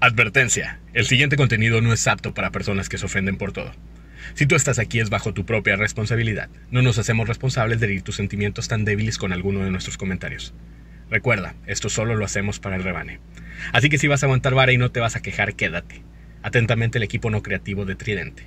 Advertencia. El siguiente contenido no es apto para personas que se ofenden por todo. Si tú estás aquí es bajo tu propia responsabilidad. No nos hacemos responsables de herir tus sentimientos tan débiles con alguno de nuestros comentarios. Recuerda, esto solo lo hacemos para el rebane. Así que si vas a aguantar vara y no te vas a quejar, quédate. Atentamente el equipo no creativo de Tridente.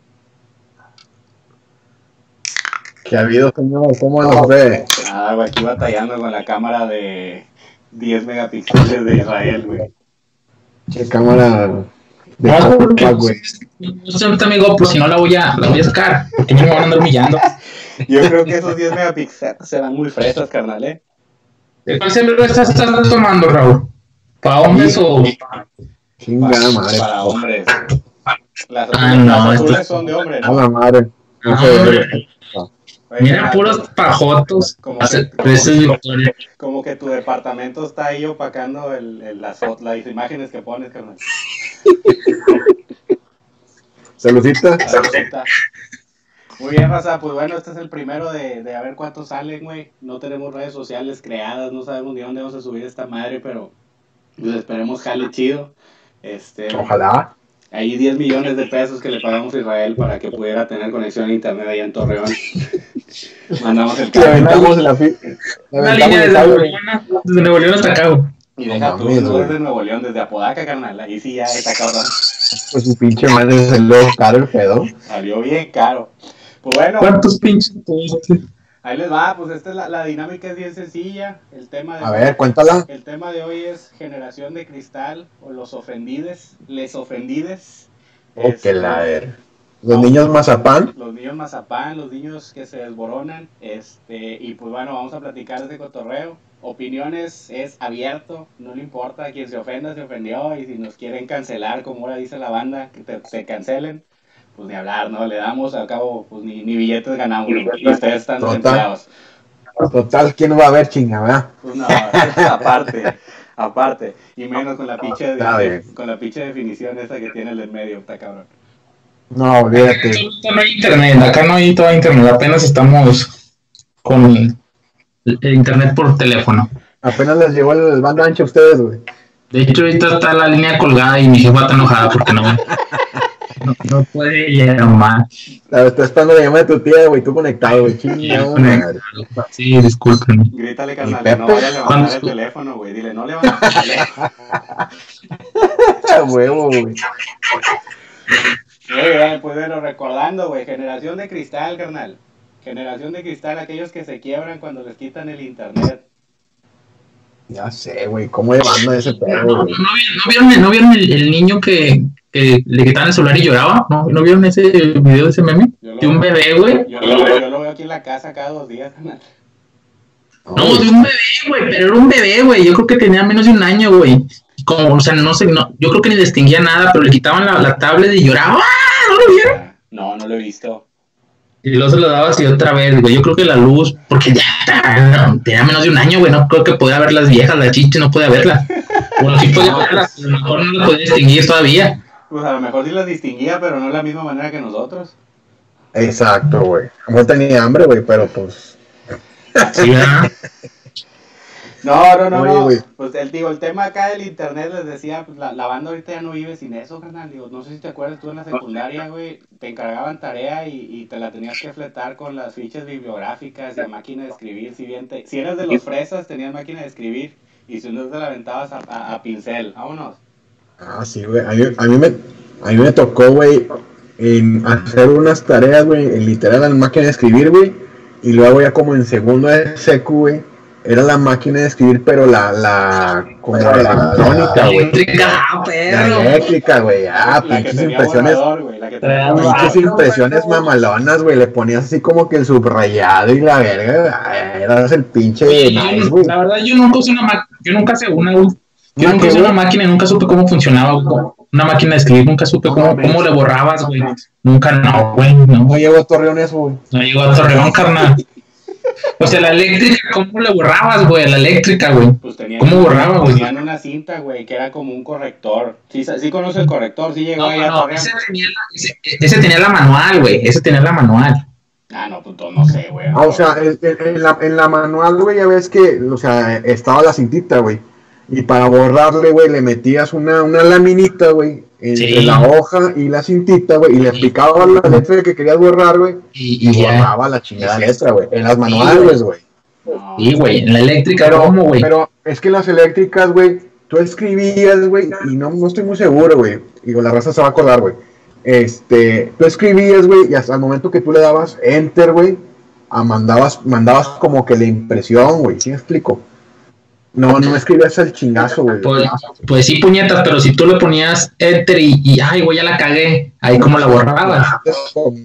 ¿Qué ha habido, señor? ¿Cómo nos ve? Nada, güey, aquí batallando con la cámara de 10 megapíxeles de Israel, güey. ¿Qué cámara de No, porque compa, güey? no sé ahorita, amigo, pues si no la voy a, la voy a sacar. Que me van a andar humillando. Yo creo que esos 10 megapíxeles serán muy fresas, carnal, ¿eh? ¿De cuál cerveza estás, estás tomando, Raúl? ¿Para hombres o...? Chingada madre. Para hombres. Las, Ah, no, las esto- azules son de hombres, A ¿no? la madre. No Ah, hombre. Oye, Mira, puros pajotos. Como Hace- que- como que-. Como que tu departamento está ahí opacando el, el- las, imágenes que pones, carnal. Saludita. Saludcita. Muy bien, Raza. Pues bueno, este es el primero de, de a ver cuántos salen, güey. No tenemos redes sociales creadas, no sabemos ni dónde vamos a subir esta madre, pero pues esperemos jale chido. Este, Ojalá. Hay 10 millones de pesos que le pagamos a Israel para que pudiera tener conexión a internet allá en Torreón. Mandamos el aventamos la Una aventamos línea el desde cable. Nuevo León, desde Nuevo León hasta acá. güey. y No deja tú, güey. desde Nuevo León, desde Apodaca, carnal. Ahí sí ya está cabrón. Pues su pinche madre lo caro el pedo. Salió bien caro. Pues bueno. ¿Cuántos pinches? Ahí les va, pues esta es la, la dinámica es bien sencilla. El tema de A ver, cuéntala. el tema de hoy es generación de cristal o los ofendides, les ofendides. Oh, Este, que la er. Los niños mazapán. los niños mazapán, los niños que se desboronan, este, y pues bueno, vamos a platicar de cotorreo. Opiniones es abierto, no le importa, quien se ofenda se ofendió, y si nos quieren cancelar, como ahora dice la banda, que te, se cancelen, pues ni hablar, ¿no? Le damos, al cabo, pues ni, ni billetes ganamos, y ustedes están desempleados. Total, ¿quién va a ver chingada? Pues no, aparte, aparte. Y menos con la pinche, bien. con la pinche definición esa que tiene el del medio, está cabrón. No, olvídate. Acá no hay internet, acá no hay todo internet, apenas estamos con el, el internet por teléfono. Apenas les llegó el banda ancha a ustedes, güey. De hecho, ahorita está la línea colgada y mi jefa está enojada porque no, no, no puede llamar. La está esperando la llamada de tu tía, güey. Tú conectado, güey. Sí, discúlpenme. Grítale, carnal, ¿Y que no vaya a levantar el teléfono, güey. Dile, no levantes el teléfono. A huevo, güey. Bien, pues bueno, recordando, güey, generación de cristal, carnal. Generación de cristal, aquellos que se quiebran cuando les quitan el internet. Ya sé, güey. ¿Cómo llevando ese ¿No, pedo, no, no vieron, ¿no vieron el, el niño que, que le quitaban el celular y lloraba? ¿No, ¿no vieron ese video de ese meme? De un bebé, güey. yo, lo, yo lo veo aquí en la casa cada dos días, carnal. No, de un bebé, güey, pero era un bebé, güey. Yo creo que tenía menos de un año, güey. Y Como, o sea, no sé, no, yo creo que ni distinguía nada, pero le quitaban la, la tablet y lloraba. ¡Ah! ¿No lo vieron? No, no lo he visto. Y luego se lo daba así otra vez, güey. Yo creo que la luz, porque ya no, tenía menos de un año, güey. No creo que podía ver las viejas, las chichis, no podía verlas. Bueno, sí podía verlas, a lo mejor no las podía distinguir todavía. Pues a lo mejor sí las distinguía, pero no de la misma manera que nosotros. Exacto, güey. A lo mejor tenía hambre, güey, pero pues. Sí, ¿verdad? No, no, no, no. Pues el, digo, el tema acá del internet les decía, pues la, la banda ahorita ya no vive sin eso, carnal. Digo, no sé si te acuerdas, tú en la secundaria, güey, te encargaban tarea y, y te la tenías que fletar con las fichas bibliográficas y a máquina de escribir. Si bien te, si eras de los fresas, tenías máquina de escribir y si no te la aventabas a, a- a pincel. Vámonos. Ah, sí, güey. A mí, a mí me, a mí me tocó, güey, en hacer unas tareas, güey, en literal en máquina de escribir, güey. Y luego ya como en segundo de secu, güey, era la máquina de escribir, pero la, la, como la electrónica, güey. Eléctrica, ah, La perro. eléctrica, güey. Ah, la pinches impresiones. la. Pinches impresiones mamalonas, güey. Le ponías así como que el subrayado y la verga. Eras el pinche nice, güey. la verdad, yo nunca usé una máquina, yo nunca sé una, güey. Yo ¿Una nunca usé una máquina y nunca supe cómo funcionaba. Una máquina de escribir, nunca supe cómo, cómo le borrabas, güey. Nunca, no, güey, no. No llegó a Torreón eso, güey. No llegó a Torreón, carnal. O sea, la eléctrica, ¿cómo le borrabas, güey? La eléctrica, güey. Pues tenían, ¿Cómo borraba, güey? Tenían una cinta, güey, que era como un corrector. Sí, sí conoce el corrector, sí llegó No, ahí a no, ese tenía, la, ese, ese tenía la manual, güey. Ese tenía la manual. Ah, no, pues no sé, güey. Ah, o sea, en, en- en la, en la manual, güey, ya ves que, o sea, estaba la cintita, güey. Y para borrarle, güey, le metías una, una laminita, güey, entre Sí. la hoja y la cintita, güey, y le picabas la letra que querías borrar, güey, Y, y y borraba la chingada Sí. letra, güey. En las manuales, güey. Sí, güey. En la eléctrica, Pero, ¿cómo, güey? pero es que las eléctricas, güey, tú escribías, güey, y no, no estoy muy seguro, güey. Digo, la raza se va a acordar, güey. Este, tú escribías, güey, y hasta el momento que tú le dabas enter, güey, mandabas, mandabas como que la impresión, güey, ¿sí me explico? No, no escribías el chingazo, güey. Pues, pues sí, puñetas, pero si tú le ponías enter y, y ay, güey, ya la cagué, ahí cómo la borrabas. Como,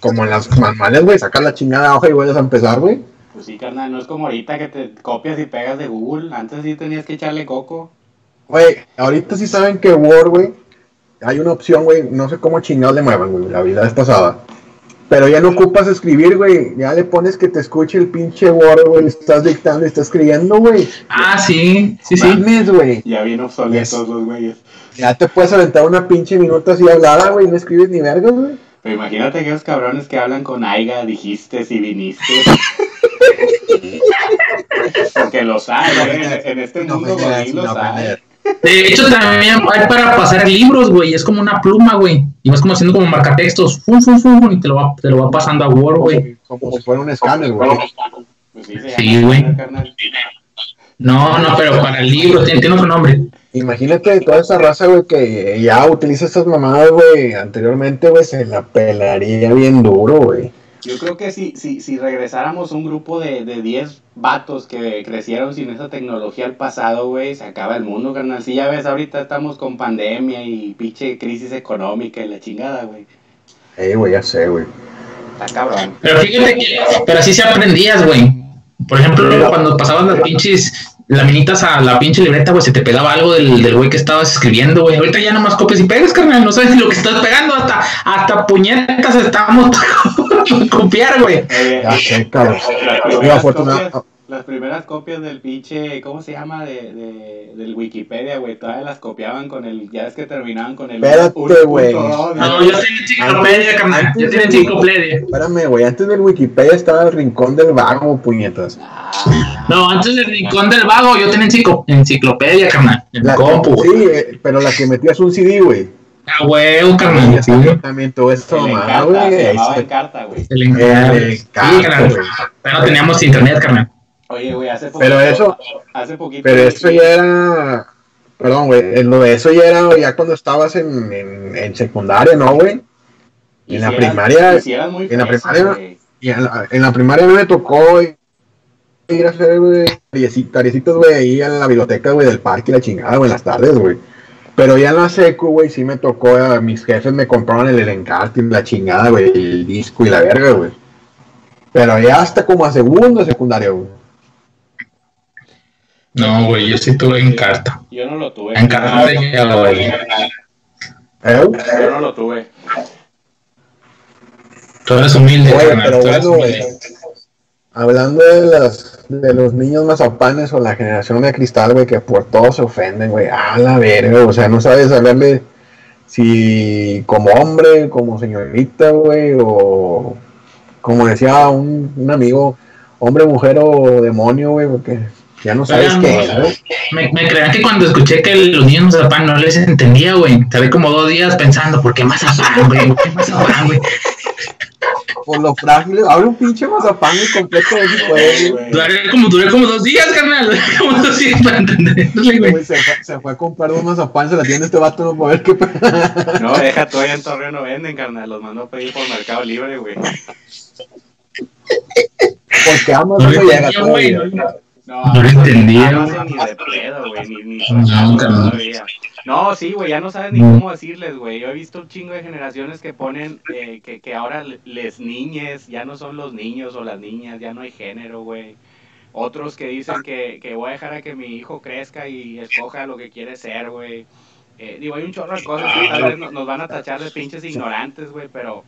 como en las manuales, güey, sacas la chingada hoja y vuelves a empezar, güey. Pues sí, carnal, no es como ahorita que te copias y pegas de Google. Antes sí tenías que echarle coco. Güey, ahorita sí saben que Word, güey, hay una opción, güey, no sé cómo chingados le muevan, güey, la vida es pasada. Pero ya no ocupas escribir, güey, ya le pones que te escuche el pinche Word, güey, estás dictando y estás escribiendo, güey. Ah, sí, sí, sí. Mames, güey. Ya bien obsoletos Yes. los güeyes. Ya te puedes aventar una pinche minuta así hablada, güey, no escribes ni verga, güey. Pero imagínate aquellos cabrones que hablan con Aiga, dijiste y viniste. Porque los hay, güey. En, en este mundo godín los hay. De hecho, también hay para pasar libros, güey. Es como una pluma, güey. Y vas como haciendo como marcatextos. Fum, fum, fum, y te lo va, te lo va pasando a Word, güey. Como si fuera un escáner, güey. Sí, güey. No, no, pero para el libro tiene, tiene otro nombre. Imagínate toda esa raza, güey, que ya utiliza estas mamadas, güey, anteriormente, güey, se la pelaría bien duro, güey. Yo creo que si, si, si regresáramos un grupo de, de 10 vatos que crecieron sin esa tecnología al pasado, güey, se acaba el mundo, carnal. Si ya ves, ahorita estamos con pandemia y pinche crisis económica y la chingada, güey. Eh, güey, ya sé, güey. Está cabrón. Pero fíjate que, pero así se aprendías, güey. Por ejemplo, cuando pasabas las pinches laminitas a la pinche libreta, güey, se te pegaba algo del, del güey que estabas escribiendo, güey. Ahorita ya nomás copias y pegas, carnal. No sabes ni lo que estás pegando. Hasta, hasta puñetas estábamos para copiar, güey. Ya sé, cabrón. las primeras, copias, las primeras copias del pinche, ¿cómo se llama? De, de, del Wikipedia, güey, todavía las copiaban con el, ya es que terminaban con el... Espérate, güey. No, yo tenía enciclopedia, carnal. antes Yo tenía enciclopedia. Espérame, güey, antes del Wikipedia estaba el rincón del vago, puñetas. No, antes del rincón del vago, yo tenía enciclo- enciclopedia, carnal. En La mi compu, sí, eh, pero la que metías un CD, güey. Ah, huevo, carnal. Sí. también, también todo esto, el mamá, Encarta, se llamaba se- Encarta, güey. Sí, carnal. güey. Pero no teníamos internet, carnal. Oye, güey, hace poquito... Pero eso- Hace poquito... Pero eso ya era. Perdón, güey. Lo de eso ya era ya cuando estabas en, en, en secundaria, ¿no, güey? y en la primaria- si muy en la primaria- güey. Y en la, en la primaria a mí me tocó ir a hacer, güey, tarieci- tariecitas, güey, ahí a la biblioteca, güey, del parque y la chingada, güey, en las tardes, güey. Pero ya en la secu, güey, sí me tocó, eh, mis jefes me compraron el, el encarte y la chingada, güey, el disco y la verga, güey. Pero ya hasta como a segundo de secundaria, güey. No, güey, yo sí tuve encarta. Yo no lo tuve. Encarta de güey. ¿Eh? Yo no lo tuve. Tú eres humilde, carnal. pero Tú eres bueno, güey. Hablando de las de los niños mazapanes o la generación de cristal, güey, que por todo se ofenden, güey. A la verga, o sea, no sabes hablarle si como hombre, como señorita, güey, o como decía un, un amigo, hombre, mujer o demonio, güey, porque ya no sabes Oigan, qué es, güey. Me, me crean que cuando escuché que los niños mazapán no les entendía, güey. Tardé como dos días pensando, ¿por qué mazapán, güey? ¿Por qué mazapán, güey? Por lo frágil, abre un pinche mazapán y completo de ese güey. Duré como, duré como dos días, carnal. Como dos días para entenderle, güey. Se, fue, se fue a comprar un mazapán, se la tiene este vato, no para ver qué. No, deja tú allá en Torreón no venden, carnal. Los mandó a pedir por Mercado Libre, güey. Porque Amazon No no le llega todavía. no le- No, No lo entendía, Amazon güey. ni de pedo, güey, ni, ni No, todavía. No, sí, güey, ya no saben ni No. cómo decirles, güey. Yo he visto un chingo de generaciones que ponen eh, que, que ahora le- les niñes, ya no son los niños o las niñas, ya no hay género, güey. Otros que dicen que, que voy a dejar a que mi hijo crezca y escoja lo que quiere ser, güey. Eh, digo, hay un chorro de cosas que tal vez no- nos van a tachar de pinches ignorantes, güey, pero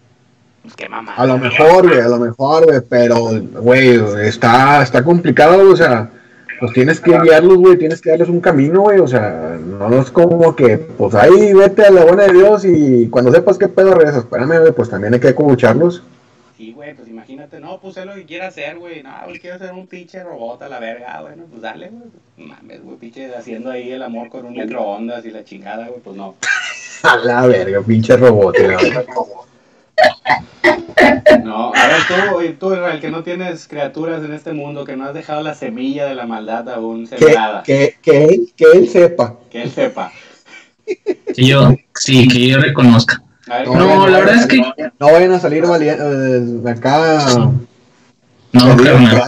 qué mamá. A lo mejor, güey, a lo mejor, güey, pero, güey, está, está complicado, o sea, pues tienes que guiarlos, güey, tienes que darles un camino, güey, o sea, no es como que, pues ahí vete a la buena de Dios y cuando sepas qué pedo regresas, espérame, güey, pues también hay que escucharlos. Sí, güey, pues imagínate, no, pues sé lo que quiera hacer, güey. No, güey, quiero ser un pinche robot a la verga, bueno, pues dale, güey. Mames, güey, pinche haciendo ahí el amor con un microondas y la chingada, güey, pues no. A la verga, pinche robot, verga. No, a ver, tú, tú, Israel, que no tienes criaturas en este mundo, que no has dejado la semilla de la maldad aún que, sembrada, que, que, que él, que él sepa. él sepa. Que yo, sí, que yo reconozca. Ver, No, la verdad es que No vayan a salir valientes acá. no, carnal.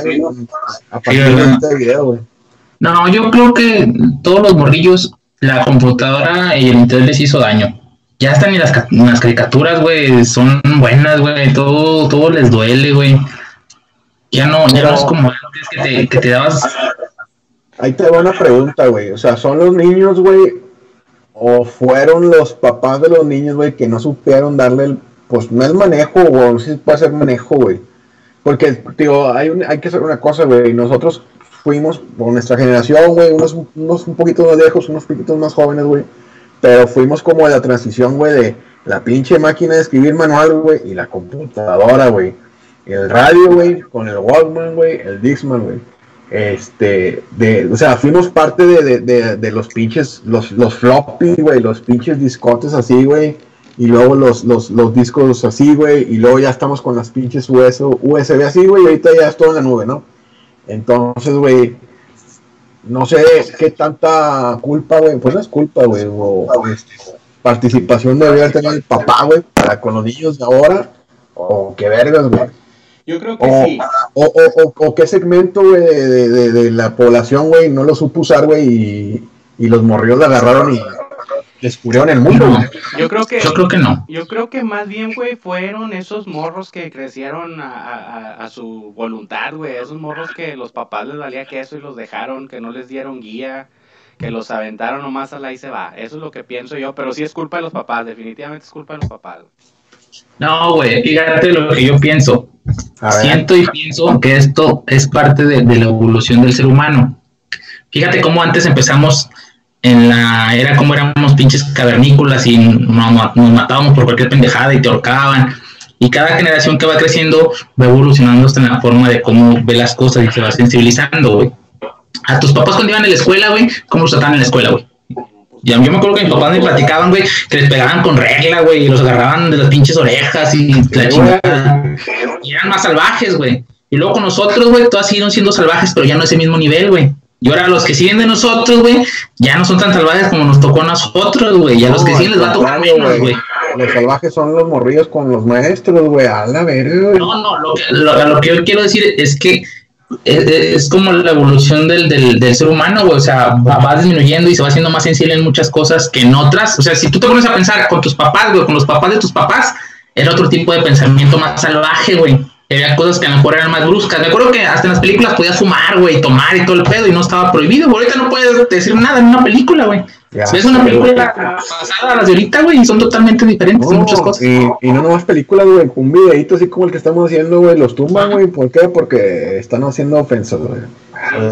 A partir Sí, de este video, güey. No, yo creo que todos los morrillos, la computadora y el internet les hizo daño. Ya están ni las, las caricaturas, güey, son buenas, güey, todo, todo les duele, güey. Ya no, ya no es como antes que te, que te dabas. Ahí te va una pregunta, güey. O sea, ¿son los niños, güey? ¿O fueron los papás de los niños, güey, que no supieron darle el, pues no el manejo, o no sé si puede ser manejo, güey? Porque, digo, hay, un- hay que hacer una cosa, güey. Nosotros fuimos, por nuestra generación, güey, unos, unos un poquito más viejos, unos poquitos más jóvenes, güey. Pero fuimos como de la transición, güey, de la pinche máquina de escribir manual, güey, y la computadora, güey. El radio, güey, con el Walkman, güey, el Dixman, güey. Este, de, o sea, fuimos parte de, de, de, de los pinches, los, los floppy, güey, los pinches discotes así, güey. Y luego los, los, los discos así, güey. Y luego ya estamos con las pinches US, USB así, güey. Y ahorita ya es todo en la nube, ¿no? Entonces, güey, no sé qué tanta culpa, güey. Pues no es culpa, güey. O, participación debería tener el papá, güey, para con los niños de ahora. O qué vergas, güey. Yo creo que O, sí. o, o, o, o qué segmento, güey, de, de, de, la población, güey, no lo supo usar, güey, y, y los morrillos la agarraron y descubrieron el mundo, No, güey. Yo creo que... yo creo que no. Yo creo que más bien, güey, fueron esos morros que crecieron a, a- a su voluntad, güey. Esos morros que los papás les valía queso y los dejaron, que no les dieron guía, que los aventaron nomás a la y se va. Eso es lo que pienso yo, pero sí es culpa de los papás, definitivamente es culpa de los papás. No, güey, fíjate lo que yo pienso. Siento y pienso que esto es parte de, de la evolución del ser humano. Fíjate cómo antes empezamos en la era como éramos pinches cavernícolas y nos, nos matábamos por cualquier pendejada y te ahorcaban. Y cada generación que va creciendo va evolucionando hasta en la forma de cómo ve las cosas y se va sensibilizando, güey. A tus papás cuando iban a la escuela, güey, ¿cómo los trataban en la escuela, güey? Ya, yo me acuerdo que mis papás me platicaban, güey, que les pegaban con regla, güey, y los agarraban de las pinches orejas y la chingada. Y eran más salvajes, güey. Y luego con nosotros, güey, todas siguieron siendo salvajes, pero ya no ese mismo nivel, güey. Y ahora los que siguen de nosotros, güey, ya no son tan salvajes como nos tocó a nosotros, güey. Y a los que No, siguen les va a tocar menos, güey. Los salvajes son los morrillos con los maestros, güey. A la verga, güey. No, no, lo que, lo, que yo quiero decir es que es, es como la evolución del, del, del ser humano, güey. O sea, va, va disminuyendo y se va haciendo más sensible en muchas cosas que en otras. O sea, si tú te pones a pensar con tus papás, güey, con los papás de tus papás, era otro tipo de pensamiento más salvaje, güey. Había cosas que a lo mejor eran más bruscas. Me acuerdo que hasta en las películas podías fumar, güey, tomar y todo el pedo y no estaba prohibido. güey. Ahorita no puedes decir nada en una película, güey. Ya Ves una película pasada a las de ahorita, güey, y son totalmente diferentes en No, muchas cosas. y, y no nomás películas, güey, un videito así como el que estamos haciendo, güey, los tumban, güey, ¿por qué? Porque están haciendo ofensas, güey.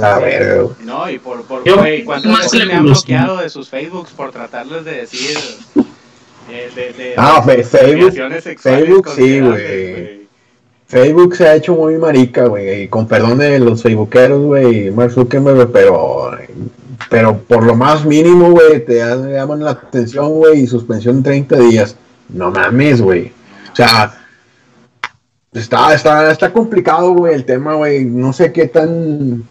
A verga, güey. No, y por, por Yo- güey, ¿cuántas más veces la me han bloqueado de sus Facebooks por tratarles de decir... eh, de, de, Ah, Facebook, Facebook sí, güey. Facebook se ha hecho muy marica, güey, con perdón de los facebookeros, güey, Mark Zuckerberg, pero, pero por lo más mínimo, güey, te llaman la atención, güey, y suspensión en 30 días. No mames, güey. O sea, está, está, está complicado, güey, el tema, güey. No sé qué tan,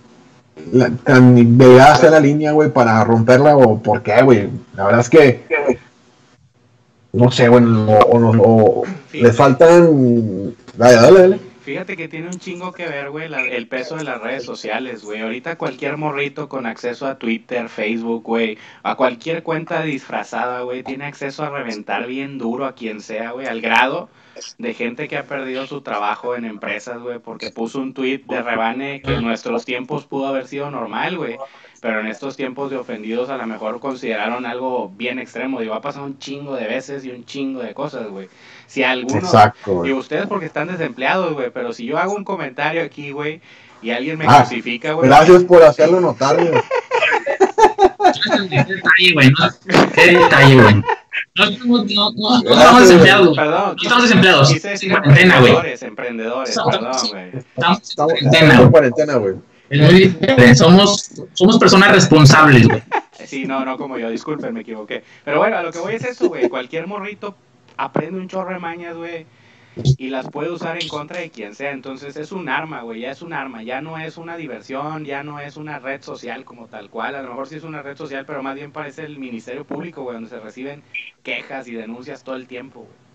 la- tan delgada sea la línea, güey, para romperla o por qué, güey. La verdad es que, no sé, güey, o, o, o- o les faltan... Dale, dale, dale. Fíjate que tiene un chingo que ver, güey, la- el peso de las redes sociales, güey. Ahorita cualquier morrito con acceso a Twitter, Facebook, güey, a cualquier cuenta disfrazada, güey, tiene acceso a reventar bien duro a quien sea, güey, al grado de gente que ha perdido su trabajo en empresas, güey, porque puso un tweet de rebane que en nuestros tiempos pudo haber sido normal, güey. Pero en estos tiempos de ofendidos a lo mejor consideraron algo bien extremo. Digo, ha pasado un chingo de veces y un chingo de cosas, güey. Si alguno... Exacto, Y ustedes porque están desempleados, güey, pero si yo hago un comentario aquí, güey, y alguien me Ah, crucifica, güey. Gracias por hacerlo notar, güey. Qué detalle, güey. ¿no? Qué detalle, güey. No estamos, no, no, no estamos desempleados. Perdón. No estamos desempleados. Decir En cuarentena, güey. emprendedores, emprendedores, perdón, güey. Estamos en Estamos cuarentena, en güey. Es muy diferente. Somos, somos personas responsables, güey. Sí, no, no como yo, disculpen, me equivoqué. Pero bueno, a lo que voy es eso, güey. Cualquier morrito aprende un chorro de mañas, güey. Y las puede usar en contra de quien sea. Entonces es un arma, güey. Ya es un arma. Ya no es una diversión. Ya no es una red social como tal cual. A lo mejor sí es una red social, pero más bien parece el Ministerio Público, güey, donde se reciben quejas y denuncias todo el tiempo, güey.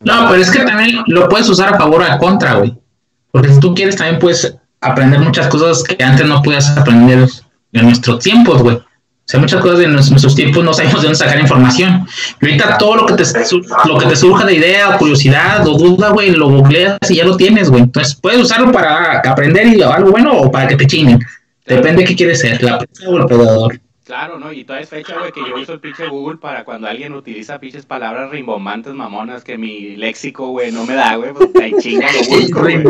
No, pero es que también lo puedes usar a favor o a contra, güey. Porque si tú quieres, también puedes aprender muchas cosas que antes no podías aprender en nuestros tiempos, güey. O sea, muchas cosas de nues- nuestros tiempos no sabemos de dónde sacar información. Y ahorita todo lo que te, lo que te surja de idea o curiosidad o duda, güey, lo googleas y ya lo tienes, güey. Entonces, puedes usarlo para aprender y algo bueno o para que te chinen. Depende de qué quieres ser, la presa o el predador. Claro, ¿no? Y toda es fecha, güey, que yo uso el pinche Google para cuando alguien utiliza pinches palabras rimbombantes, mamonas, que mi léxico, güey, no me da, güey, pues ahí chinga lo busco, güey.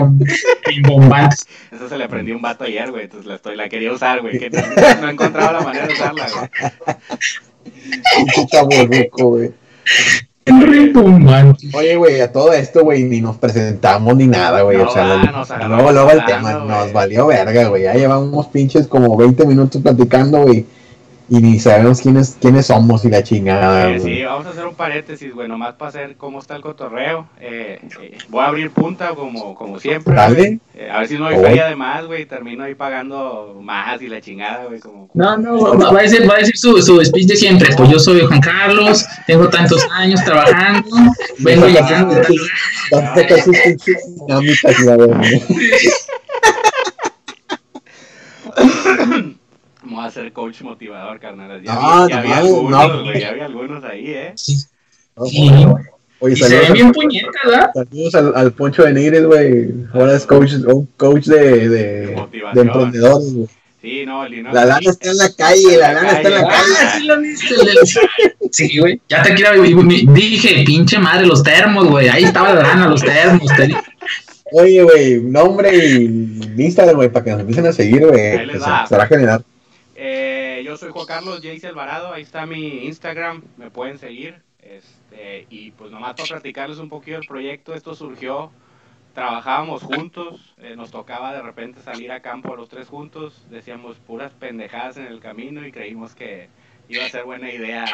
Rimbombantes. Eso se le aprendí a un vato ayer, güey, entonces la, estoy, la quería usar, güey, que no, no he encontrado la manera de usarla, güey. Güey. Rimbombantes. Oye, güey, a todo esto, güey, ni nos presentamos ni nada, güey. No o sea, va, nos luego, luego el tema nos valió verga, güey. Ya llevamos pinches como 20 minutos platicando, güey. Y ni sabemos quiénes, quiénes somos y la chingada, Eh, sí, vamos a hacer un paréntesis, güey, nomás para hacer cómo está el cotorreo. Eh, eh, voy a abrir punta como, como siempre. Dale. Eh, a ver si no hay feria de más, güey, y termino ahí pagando más y la chingada, güey, como... No, no, va va a decir, va a decir su, su speech de siempre. Pues yo soy Juan Carlos, tengo tantos años trabajando, vengo y acá. Verga. Vamos a ser coach motivador, carnal. Ya, No, no había mames, algunos, no. güey, ya había algunos ahí, ¿eh? Sí. No, Sí. Oye, Y se ven bien al, puñetas, ¿verdad? saludos al, al Poncho de Nigres, güey. Ahora es coach, un coach de, de, emprendedores, güey. Sí, no, Lino- La lana está en la calle, la lana está en la calle. Ah, sí lo viste. el del- Sí, güey. Ya te quiero. Dije, pinche madre, los termos, güey. Ahí estaba la lana, los termos. Te. Oye, güey, nombre y Instagram, güey, para que nos empiecen a seguir, güey. Se va. a generar. Yo soy Juan Carlos Jace Alvarado, ahí está mi Instagram, me pueden seguir. Este, y pues nomás para platicarles un poquito del proyecto, esto surgió, trabajábamos juntos, eh, nos tocaba de repente salir a campo los tres juntos, decíamos puras pendejadas en el camino y creímos que iba a ser buena idea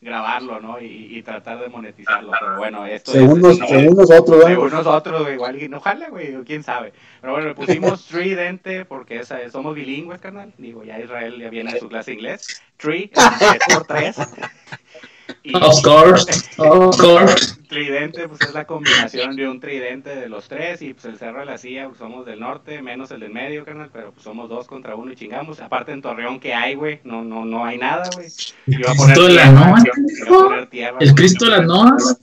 grabarlo, ¿no? Y, y tratar de monetizarlo. Pero bueno, esto Según, es... nos- según nosotros, ¿verdad? Según nosotros, güey, igual, no jala, güey, quién sabe. Pero bueno, le pusimos Tridente porque esa, somos bilingües, carnal. Digo, ya Israel ya viene de su clase de inglés. Tree, es por tres. Y Of course, of course. Tridente, pues es la combinación de un tridente de los tres. Y pues el Cerro de la Silla, pues somos del norte, menos el del medio, carnal. Pero pues somos dos contra uno y chingamos. Aparte en Torreón, que hay, güey? No, no, no hay nada, güey. Iba a poner Cristo de la tierra, Noa, iba- iba a poner tierra, El. Cristo de las Noas.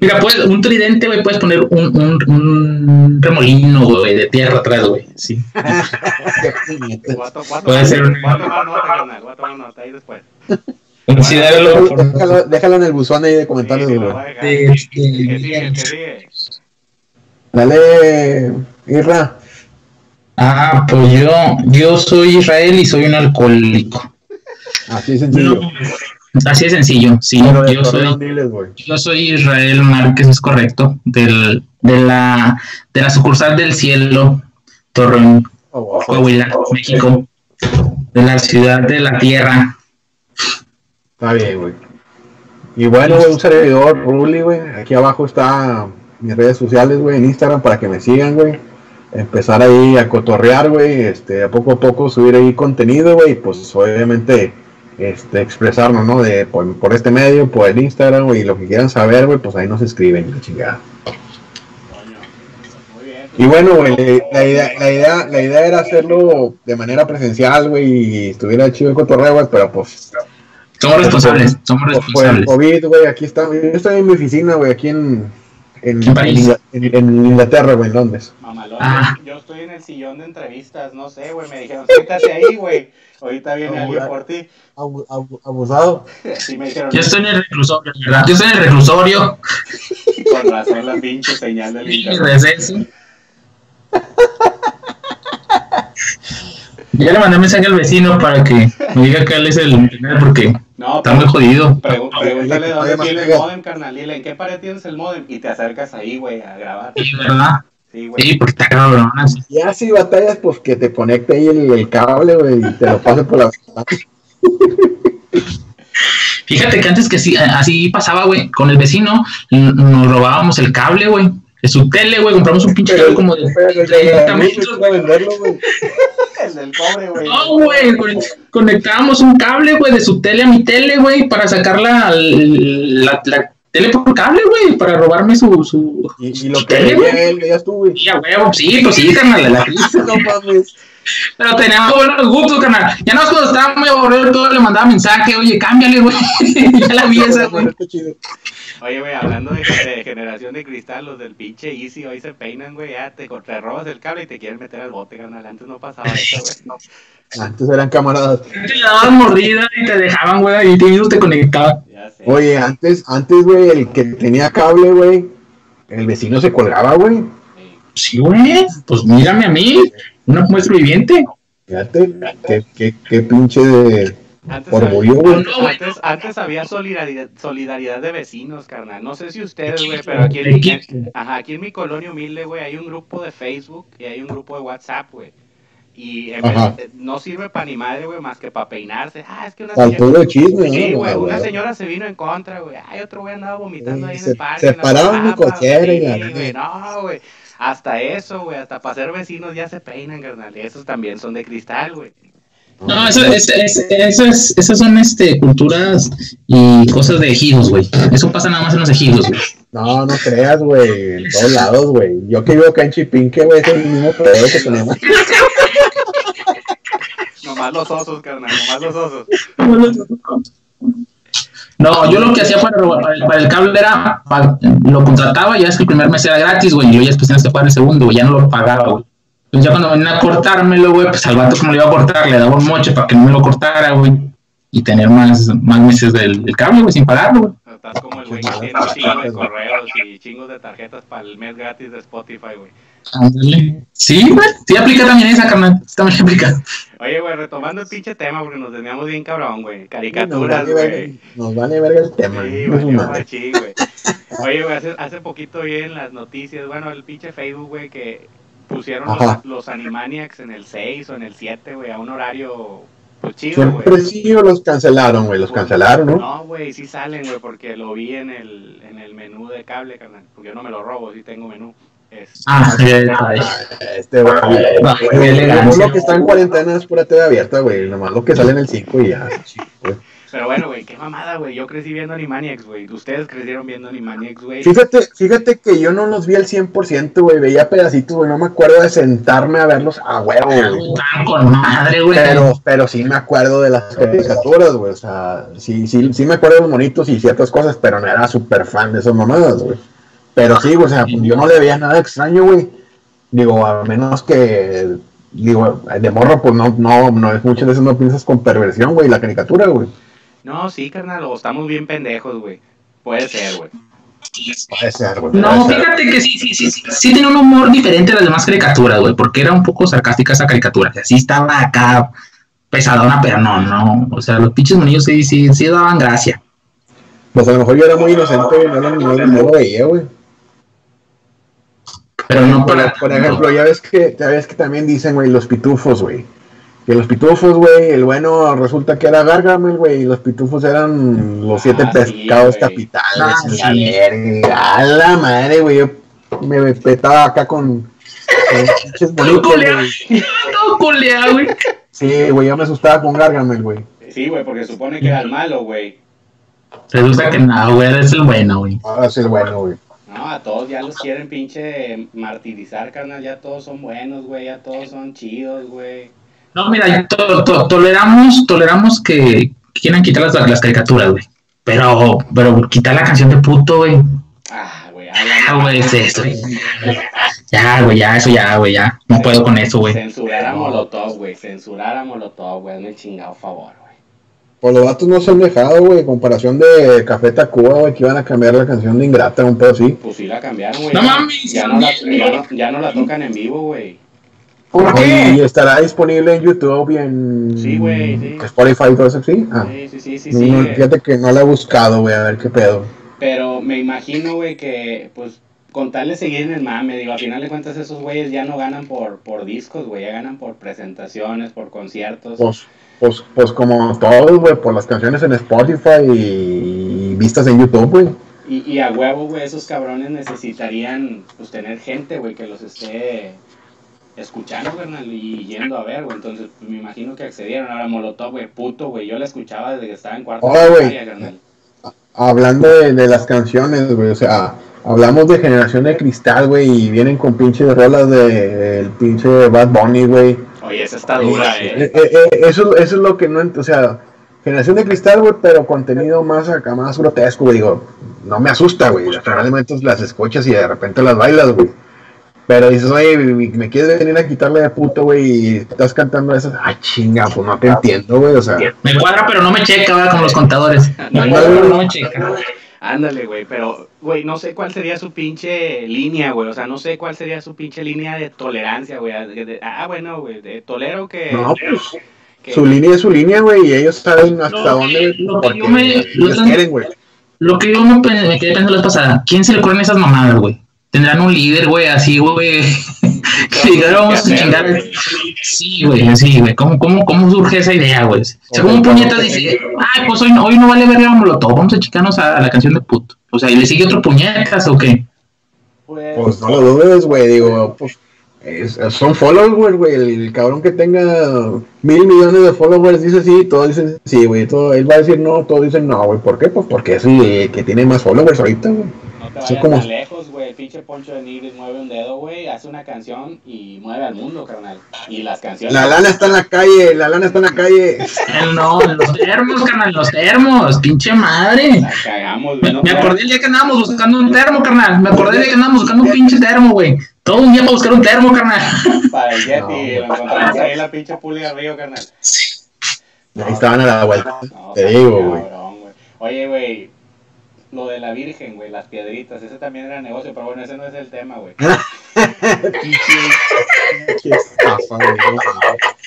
Mira, pues, un tridente, güey, puedes poner un, un, un remolino, güey, de tierra atrás, güey. Sí. Puede ser un- voy a tomar nota, carnal, voy a tomar nota ahí después. Considéralo. Déjalo, déjalo en el buzón ahí de comentarios, Sí, sí, lo güey. voy a dejar. de-. ¿Qué sigue? Dale, Irra. Ah, pues yo, yo soy Israel y soy un alcohólico. Así de sencillo. Así de sencillo, sí. Pero Yo soy, diles, yo soy Israel Márquez, es correcto, del, de, la, de la sucursal del cielo, Torreón, Oh, wow. Coahuila, México, de la ciudad de la tierra. Está bien, güey. Y bueno, güey, un servidor, Ruli, güey. Aquí abajo está mis redes sociales, güey, en Instagram para que me sigan, güey. Empezar ahí a cotorrear, güey. Este, a poco a poco subir ahí contenido, güey. y Pues obviamente, este, expresarnos, ¿no? De, por, por este medio, por el Instagram, güey. Y lo que quieran saber, güey, pues ahí nos escriben, la chingada. Coño. Muy bien, Y bueno, güey, la idea, la, idea, la idea era hacerlo de manera presencial, güey, y estuviera chido el cotorreo, güey, pero pues... Somos responsables, somos Por el responsables. COVID, güey, aquí estamos. Yo estoy en mi oficina, güey, aquí en, en, En París. en- en Inglaterra, güey, en Londres. Mamalón, Ah. yo estoy en el sillón de entrevistas, no sé, güey, me dijeron, siéntate ahí, güey. Ahorita viene alguien por ti. Abu- abu- abusado. Sí me dijeron, Yo estoy en el reclusorio, ¿verdad? Yo estoy en el reclusorio. con razón la pinche señal del internet. receso. Ya le mandé mensaje al vecino para que me diga que él es el internet porque No, está muy jodido. Pregúntale dónde tiene el modem, carnal. Dile, ¿en qué pared tienes el modem? Y te acercas ahí, güey, a grabar. Sí, ¿verdad? Sí, güey. Sí, porque está cabrón. así. Ya si batallas, pues que te conecte ahí el, el cable, güey, y te lo pase por la Fíjate que antes que sí, así pasaba, güey, con el vecino, nos robábamos el cable, güey. De su tele, güey, compramos un pinche cable como de Pero ya 30 la metros, güey. El del cobre, güey. No, güey, con- conectábamos un cable, güey, de su tele a mi tele, güey, para sacar la, la, la tele por cable, güey, para robarme su... su... Y, y lo que ¿Tele, güey? veías tú, güey. Sí, a huevo, sí, pues sí, carnal, la crisis. No mames. Pero teníamos buenos gustos, carnal. Ya no cuando estaba muy aburrido todo, le mandaba mensaje, oye, cámbiale, güey. ya la vi esa, güey. Oye, güey, hablando de, de generación de cristal, los del pinche Easy hoy se peinan, güey, ya te, te robas el cable y te quieren meter al bote, carnal. Antes no pasaba eso, güey. Antes eran camaradas. Te le daban mordida y te dejaban, güey, y te, mismo te conectaba. Ya sé. Oye, antes, antes, güey, el que tenía cable, güey, el vecino se colgaba, güey. Sí, güey, pues mírame a mí, una muestra viviente. Fíjate, qué, qué, qué pinche de Antes, orgullo, había, güey. No, güey. antes, antes había solidaridad, solidaridad de vecinos, carnal. No sé si ustedes, güey, pero aquí en, mi, ajá, aquí en mi colonia humilde, güey, hay un grupo de Facebook y hay un grupo de WhatsApp, güey. Y en vez- Ajá. no sirve para ni madre, güey, más que para peinarse. Ah, es que una Al señora... puro chisme, Sí, ¿no? güey, Ah, una señora se vino en contra, güey. Ay, otro güey andaba vomitando Sí, ahí en se- el parque. se pararon mi cochera y la- güey, No, güey. Hasta eso, güey, hasta para ser vecinos ya se peinan, carnal. Esos también son de cristal, güey. No, eso, es, es- eso es, esas son este, culturas y cosas de ejidos, güey. Eso pasa nada más en los ejidos, güey. No, no creas, güey. En todos lados, güey. Yo que vivo acá en Chipinque, güey, es el mismo pedo que tenemos. Nomás los osos, carnal, nomás los osos. No, yo lo que hacía para, para, el, para el cable era, lo contrataba, ya es que el primer mes era gratis, güey, y yo ya después tenías que pagar el segundo, güey, ya no lo pagaba, güey. Entonces ya cuando venían a cortármelo, güey, pues al vato como le iba a cortar, le daba un moche para que no me lo cortara, güey, y tener más, más meses del, del cable, güey, sin pagarlo, güey. Estás como el güey que tiene un chingo de correos y chingos de tarjetas para el mes gratis de Spotify, güey. Ándale. Sí, güey, sí aplica también esa, carnal, también aplica. Oye, güey, retomando el pinche tema porque nos teníamos bien cabrón, güey. Caricaturas, güey. Nos vale verga el tema. Sí, güey. Oye, güey, hace, hace poquito vi en las noticias, bueno, el pinche Facebook, güey, que pusieron Ajá. los, los Animaniacs en el 6 o en el 7, güey, a un horario, pues chido, güey. Siempre sí o los cancelaron, güey. Los cancelaron, ¿no? No, güey, sí salen, güey, porque lo vi en el, en el menú de cable, carnal. Porque yo no me lo robo, sí tengo menú. Es, Ah, ay. Este, güey. Lo que está en cuarentena es pura TV abierta, güey. Nomás lo que sale en el 5 y ya. sí, güey. Pero bueno, güey, qué mamada, güey. Yo crecí viendo Animaniacs, güey. Ustedes crecieron viendo Animaniacs, güey. Fíjate, fíjate que yo no los vi al 100%, güey. Veía pedacitos, güey. No me acuerdo de sentarme a verlos a huevo, güey. Estaban con madre, güey. Pero, pero sí me acuerdo de las caricaturas, güey. O sea, sí, sí, sí me acuerdo de los monitos y ciertas cosas, pero no era súper fan de esas mamadas, güey. Pero sí, güey, o sea, yo no le veía nada extraño, güey. Digo, a menos que, digo, de morro, pues no, no, no es muchas veces no piensas con perversión, güey, la caricatura, güey. No, sí, carnal, o estamos bien pendejos, güey. Puede ser, güey. Puede ser, güey. No, ser. fíjate que sí, sí, sí, sí, sí tiene un humor diferente a las demás caricaturas, güey, porque era un poco sarcástica esa caricatura. Así estaba acá pesadona, pero no, no. O sea, los pinches monillos sí, sí, sí daban gracia. Pues a lo mejor yo era muy inocente, güey, no, lo- no, no lo veía, güey. Pero no Por, para. por ejemplo, ya ves que, ya ves que también dicen, güey, los pitufos, güey. Que los pitufos, güey, el bueno resulta que era Gargamel, güey, y los pitufos eran los siete Ah, pescados capitales. Ah, y la sí. a la madre, güey, yo me petaba acá con, con. Todo culea, güey. Sí, güey, yo me asustaba con Gargamel, güey. Sí, güey, porque supone que era el malo, güey. Resulta que no, güey, eres el bueno, güey. Ahora sí el bueno, güey. No, a todos ya los quieren pinche martirizar, carnal. Ya todos son buenos, güey. Ya todos son chidos, güey. No, mira, to- to- toleramos, toleramos que quieran quitar las, las caricaturas, güey. Pero, pero quitar la canción de puto, güey. Ah, güey. Ah, güey, es esto. Ya, güey, ya, eso ya, güey, ya. No puedo con eso, güey. Censurar a Molotov, güey. Censurar a Molotov, güey. Hazme el chingado favor, güey. Pues los vatos no se han dejado, güey, en comparación de Café Tacuba, güey, que iban a cambiar la canción de Ingrata, un pedo así. Pues sí la cambiaron, güey. No mames, Ya no, la, también, ya, no, ya no la tocan en vivo, güey. ¿Por Y estará disponible en YouTube y en Sí, güey, sí. Spotify y todo eso, ¿sí? Ah. Sí, sí, sí, sí, No, sí. no, fíjate que no la he buscado, güey, a ver qué pedo. Pero me imagino, güey, que pues con tal de seguir en el mame, digo, a final de cuentas esos güeyes ya no ganan por, por discos, güey, ya ganan por presentaciones, por conciertos. Pues, pues, pues como todos, güey, por las canciones en Spotify y vistas en YouTube, güey. Y, y a huevo, güey, esos cabrones necesitarían pues tener gente, güey, que los esté escuchando, carnal, y yendo a ver, güey. Entonces, pues, me imagino que accedieron. Ahora Molotov, güey, puto, güey. Yo la escuchaba desde que estaba en cuarto de güey. primaria, carnal. Hablando de, de las canciones, güey, o sea, hablamos de generación de cristal, güey, y vienen con pinches rolas de, del pinche Bad Bunny, güey. Oye, esa está dura, Eh, eh. eh, eh, eso, eso es lo que no, o sea, generación de cristal, güey, pero contenido más acá, más grotesco, güey, digo, no me asusta, güey, realmente las escuchas y de repente las bailas, güey. Pero dices, oye, me quieres venir a quitarle de puto, güey, y estás cantando esas, ay, chinga, pues no te entiendo, güey, o sea, Me cuadra, pero no me checa, ¿verdad? Como los contadores. Me cuadra, no me checa. Ándale, güey, pero, güey, no sé cuál sería su pinche línea, güey. O sea, no sé cuál sería su pinche línea de tolerancia, güey. Ah, bueno, güey, de tolero que. no, pues, que- su línea es su línea, güey, y ellos saben hasta Lo dónde, que- lo que porque yo me- lo- quieren, güey. Lo que yo me, me quedé pensando la vez pasada, ¿quién se le ocurren esas mamadas, güey? Tendrán un líder, güey, así, güey, que vamos a chingar. Sí, güey, sí, güey. ¿Cómo, cómo, ¿Cómo surge esa idea, güey? O sea, ¿cómo puñetas dice, ay, pues hoy, no- hoy no vale verga molotov, vamos a chicarnos a, la canción de puto? O sea, ¿y le sigue otro puñetas o qué? Pues, Pues no lo dudes, güey, digo, pues es- son followers, güey, el, el cabrón que tenga mil millones de followers dice sí, todos dicen sí, güey, todo, él va a decir no, todos dicen no, güey, ¿por qué? Pues porque es el que tiene más followers ahorita, güey. Te sí, vayas como- tan lejos, güey. El pinche Poncho de Nigris mueve un dedo, güey. Hace una canción y mueve al mundo, carnal. Y las canciones. La lana está en la calle, la lana está en la calle. El no, en los termos, carnal, los termos, pinche madre. La cagamos, güey. Me, acordé el día que andábamos buscando un termo, carnal. Me acordé el día que andábamos buscando un pinche termo, güey. Todo un día para buscar un termo, carnal. Para el Yeti, No, lo encontramos ahí en la pinche pulga río, carnal. Ahí estaban a la vuelta, No, te digo, güey. Oye, güey, lo de la Virgen, güey, las piedritas, ese también era negocio, pero bueno, ese no es el tema, güey. Qué estafa, güey.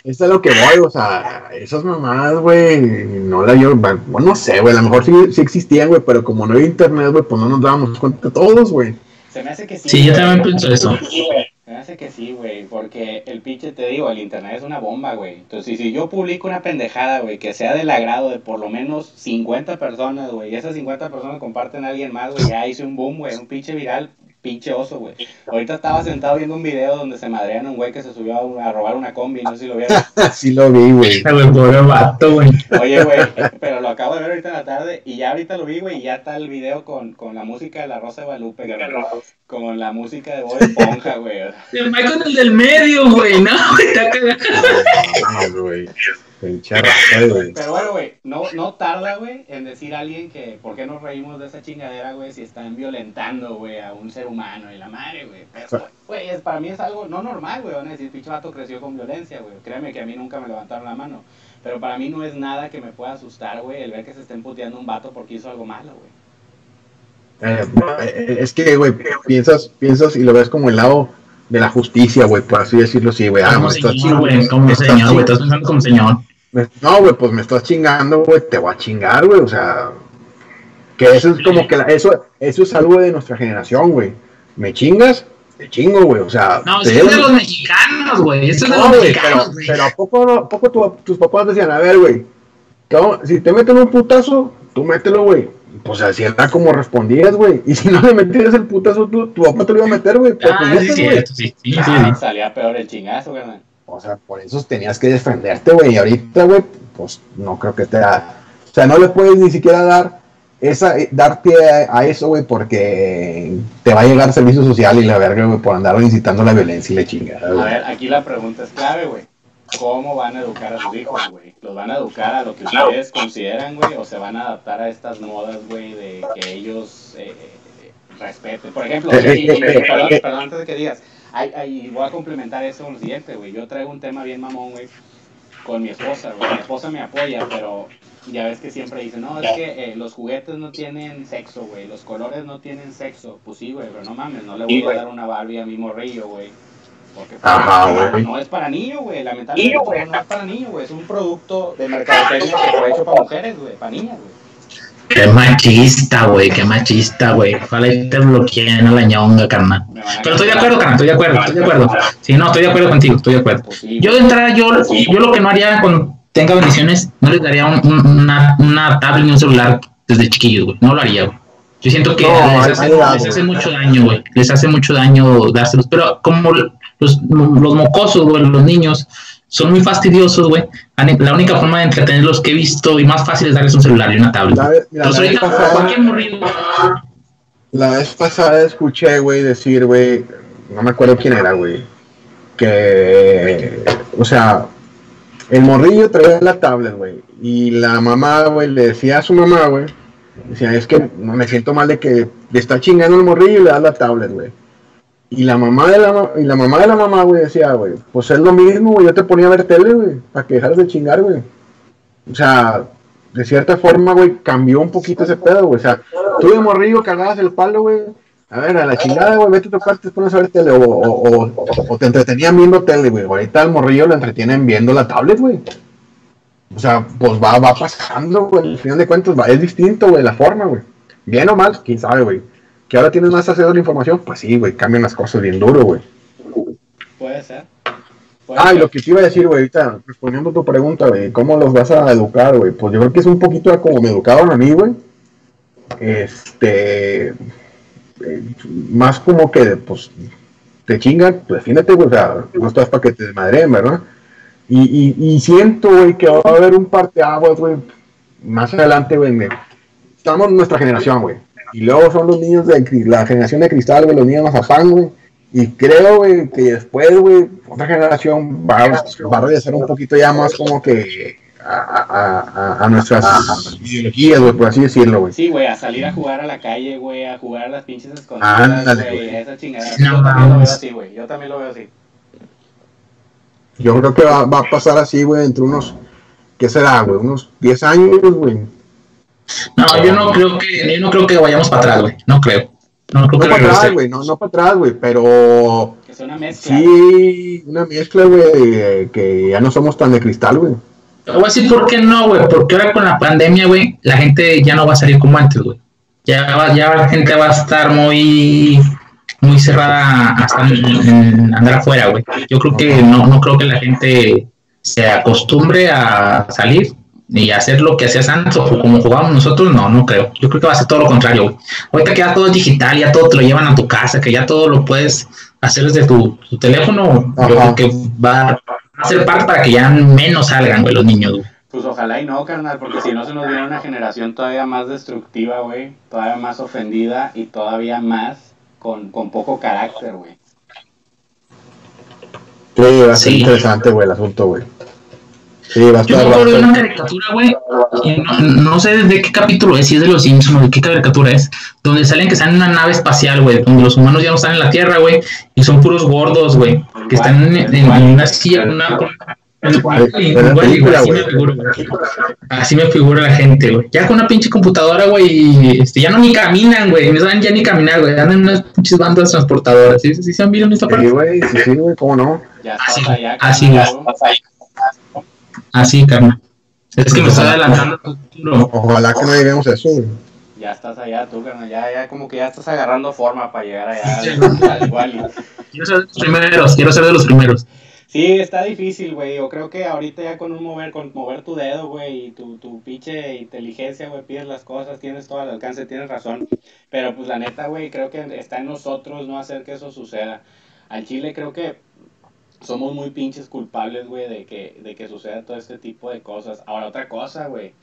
Esto es lo que voy, o sea, esas mamadas, güey, no la yo, bueno, no sé, güey, a lo mejor sí, sí existían, güey, pero como no había internet, güey, pues no nos dábamos cuenta todos, güey. Se me hace que sí. Sí, yo también pienso eso. Se me hace que sí, güey, porque el pinche, te digo, el internet es una bomba, güey. Entonces, si yo publico una pendejada, güey, que sea del agrado de por lo menos 50 personas, güey, y esas 50 personas comparten a alguien más, güey, ya hice un boom, güey, un pinche viral, pinche oso, güey. Ahorita estaba sentado viendo un video donde se madrean a un güey que se subió a, robar una combi, no sé si lo vieron. Así lo vi, güey. Ay, güey, pobre vato, güey. Oye, güey, pero lo acabo de ver ahorita en la tarde y ya ahorita lo vi, güey, y ya está el video con, con la música de la Rosa de Guadalupe, con la música de Bob Esponja, güey. El Michael el del medio, güey, no, está cagado. Ah, güey. Pero bueno, güey, no, no tarda, güey, en decir a alguien que por qué nos reímos de esa chingadera, güey, si están violentando, güey, a un ser humano y la madre, güey. Pero, güey, es, para mí es algo no normal, güey, van a decir, pinche vato creció con violencia, güey. Créeme que a mí nunca me levantaron la mano. Pero para mí no es nada que me pueda asustar, güey, el ver que se estén puteando un vato porque hizo algo malo, güey. Eh, eh, es que, güey, piensas, piensas y lo ves como el lado de la justicia, güey, por así decirlo, sí, güey. Ah, Como señor, güey, como señor, güey, estás pensando como señor. No, güey, pues me estás chingando, güey, te voy a chingar, güey, o sea. Que eso es como que la- eso, eso es algo de nuestra generación, güey. Me chingas, te chingo, güey, o sea. No, eso es de los mexicanos, güey, eso es de los güey, mexicanos, güey. pero ¿a poco, a poco tu- tus papás decían, a ver, güey, si te meten un putazo, tú mételo, güey. Pues así era como respondías, güey. Y si no le metías el putazo, tú, tu papá te lo iba a meter, güey. Ah, pues, sí, sí, güey. sí, sí, sí, sí. salía peor el chingazo, carnal. O sea, por eso tenías que defenderte, güey. Y ahorita, güey, pues no creo que te da. O sea, no le puedes ni siquiera dar esa, eh, dar pie a, a eso, güey, porque te va a llegar servicio social y la verga, güey, por andar incitando la violencia y la chingada, A ver, aquí la pregunta es clave, güey. ¿Cómo van a educar a sus hijos, güey? ¿Los van a educar a lo que ustedes consideran, güey? ¿O se van a adaptar a estas modas, güey, de que ellos eh, eh, respeten? Por ejemplo, Eh, y- y- eh, y- eh, perdón, eh, perdón, antes de que digas, ay, ay, voy a complementar eso con lo siguiente, güey. Yo traigo un tema bien mamón, güey, con mi esposa, güey. Mi esposa me apoya, pero ya ves que siempre dicen, no, es que eh, los juguetes no tienen sexo, güey. Los colores no tienen sexo. Pues sí, güey, pero no mames, no le voy a dar una Barbie a mi morrillo, güey. Porque pues, Ajá, no, es para niños, güey. Lamentablemente no, no es para niños, güey. Es un producto de mercadotecnia que fue hecho para mujeres, güey. Para niñas, güey. Qué machista, güey, qué machista, güey. Ojalá y te bloqueen a la ñonga, carnal. Pero estoy de acuerdo, carnal, estoy de acuerdo, estoy de acuerdo. Sí, no, estoy de acuerdo contigo, estoy de acuerdo. Yo de entrada, yo, yo lo que no haría cuando tenga bendiciones, no les daría un- un- una, una tablet ni un celular desde chiquillos, güey. No lo haría, güey. Yo siento que No, les, hace, les hace mucho daño, güey. Les hace mucho daño dárselos. Pero como los, los mocosos, güey, los niños, son muy fastidiosos, güey. La única forma de entretenerlos que he visto y más fácil es darles un celular y una tablet. La vez- mira, Entonces la vez ahorita pasada- cualquier morrido, La vez pasada escuché, güey, decir, güey, no me acuerdo quién era, güey, que, o sea, el morrillo traía la tablet, güey, y la mamá, güey, le decía a su mamá, güey, decía, es que me siento mal de que le está chingando el morrillo y le das la tablet, güey. Y la mamá de la, y la mamá de la mamá, güey, decía, güey, pues es lo mismo, güey, yo te ponía a ver tele, güey, para que dejaras de chingar, güey. O sea, de cierta forma, güey, cambió un poquito ese pedo, güey. O sea, tú de morrillo cagabas el palo, güey. A ver, a la chingada, güey, vete a tocar, te pones a ver tele. O, o, o, o te entretenían viendo tele, güey. Ahorita al morrillo lo entretienen viendo la tablet, güey. O sea, pues va, va pasando, güey. Al final de cuentas, va, es distinto, güey, la forma, güey. Bien o mal, quién sabe, güey. Que ahora tienes más acceso a la información, pues sí, güey, cambian las cosas bien duro, güey. Puede ser. Puede Ah, y lo que te iba a decir, güey, ahorita, respondiendo a tu pregunta, güey, ¿cómo los vas a educar, güey? Pues yo creo que es un poquito como me educaron a mí, güey. Este. eh, más como que, pues, te chingan, pues defiéndete, güey, o sea, no estás para que te desmadren, ¿verdad? Y, y, y siento, güey, que va a haber un parteaguas, güey, más adelante, güey, estamos en nuestra generación, güey. Y luego son los niños de la generación de cristal, güey, los niños mazapán, güey. Y creo, güey, que después, güey, otra generación va, va a regresar un poquito ya más como que a, a- a- a nuestras ideologías, güey, por así decirlo, güey. Sí, güey, a salir a jugar a la calle, güey, a jugar a las pinches escondidas, Ándale, güey, güey. esa chingada. No Yo también lo veo así, güey. Yo también lo veo así. Yo creo que va, va a pasar así, güey, entre unos, ¿qué será, güey? Unos 10 años, güey. No, yo no creo que, yo no creo que vayamos para atrás, güey. No creo. No creo No que para atrás, güey, no, no para atrás, güey, pero Que es una mezcla. sí, una mezcla, güey, de que ya no somos tan de cristal, güey. Te voy a decir por qué no, güey. Porque ahora con la pandemia, güey, la gente ya no va a salir como antes, güey. Ya, va- ya la gente va a estar muy muy cerrada hasta en, en andar afuera, güey. Yo creo que no, no creo que la gente se acostumbre a salir y hacer lo que hacías antes o como jugábamos nosotros, no, no creo. Yo creo que va a ser todo lo contrario, güey. Ahorita que ya todo es digital, ya todo te lo llevan a tu casa, que ya todo lo puedes hacer desde tu, tu teléfono, yo Ajá. creo que va a ser parte para que ya menos salgan, güey, los niños, güey. Pues ojalá y no, carnal, porque si no se nos viene una generación todavía más destructiva, güey, todavía más ofendida y todavía más con, con poco carácter, güey. Sí, va a ser Sí. interesante, güey, el asunto, güey. Sí, va a Yo estar. me acuerdo de una caricatura, güey, y no, no sé de qué capítulo es, si es de los Simpsons o de qué caricatura es, donde salen que están en una nave espacial, güey, donde los humanos ya no están en la Tierra, güey, y son puros gordos, güey, que están en, en- en una silla, en una... Así me güey. figuro, güey. Así me figura la gente, güey. Ya con una pinche computadora, güey, y, este, ya no ni caminan, güey. No saben ya ni caminar, güey. Andan en unas pinches bandas transportadoras. ¿Sí, sí se han visto en esta Sí, parte? güey, sí, sí, güey, cómo no. Ya Así, allá, así güey. Así, carnal. Es que me estoy adelantando al futuro. Ojalá que no lleguemos a eso, güey. Ya estás allá tú, carnal, ya, ya como que ya estás agarrando forma para llegar allá. al- igual Quiero ser de los primeros, quiero ser de los primeros. Sí, está difícil, güey. Yo creo que ahorita ya con un mover, con mover tu dedo, güey, y tu, tu pinche inteligencia, güey, pides las cosas, tienes todo al alcance, tienes razón. Pero pues la neta, güey, creo que está en nosotros no hacer que eso suceda. Al Chile creo que somos muy pinches culpables, güey, de que, de que suceda todo este tipo de cosas. Ahora, otra cosa, güey.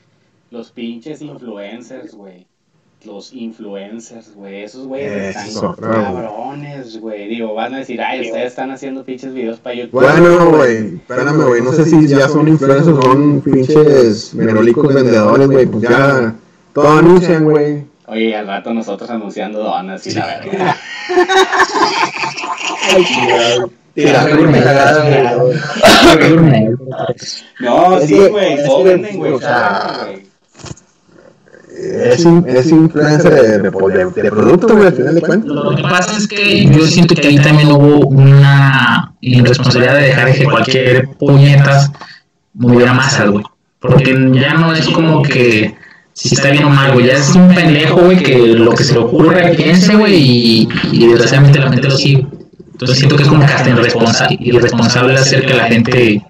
Los pinches influencers, güey. los influencers, güey. Esos güeyes están Eso, cabrones, güey. Digo, van a decir, ay, ustedes están haciendo pinches videos para YouTube. Bueno, güey, espérame, güey, no sé si ya son influencers o son pinches merolicos vendedores, güey, pues ya todo anuncian, güey. Oye, al rato nosotros anunciando donas y la verga. Tirar gourmet. gourmet. No, sí, güey, es todo venden, güey. Es, es influencer de, de, de, de producto, güey, al final de cuentas. Lo que pasa es que yo siento que ahí también hubo una irresponsabilidad de dejar que cualquier puñetas moviera masas, güey. Porque ya no es como que si está bien o mal, güey. Ya es un pendejo, güey, que lo que se le ocurre piense, güey, y, y desgraciadamente la gente lo sigue. Entonces siento que es como que hasta irresponsa- irresponsable hacer que la gente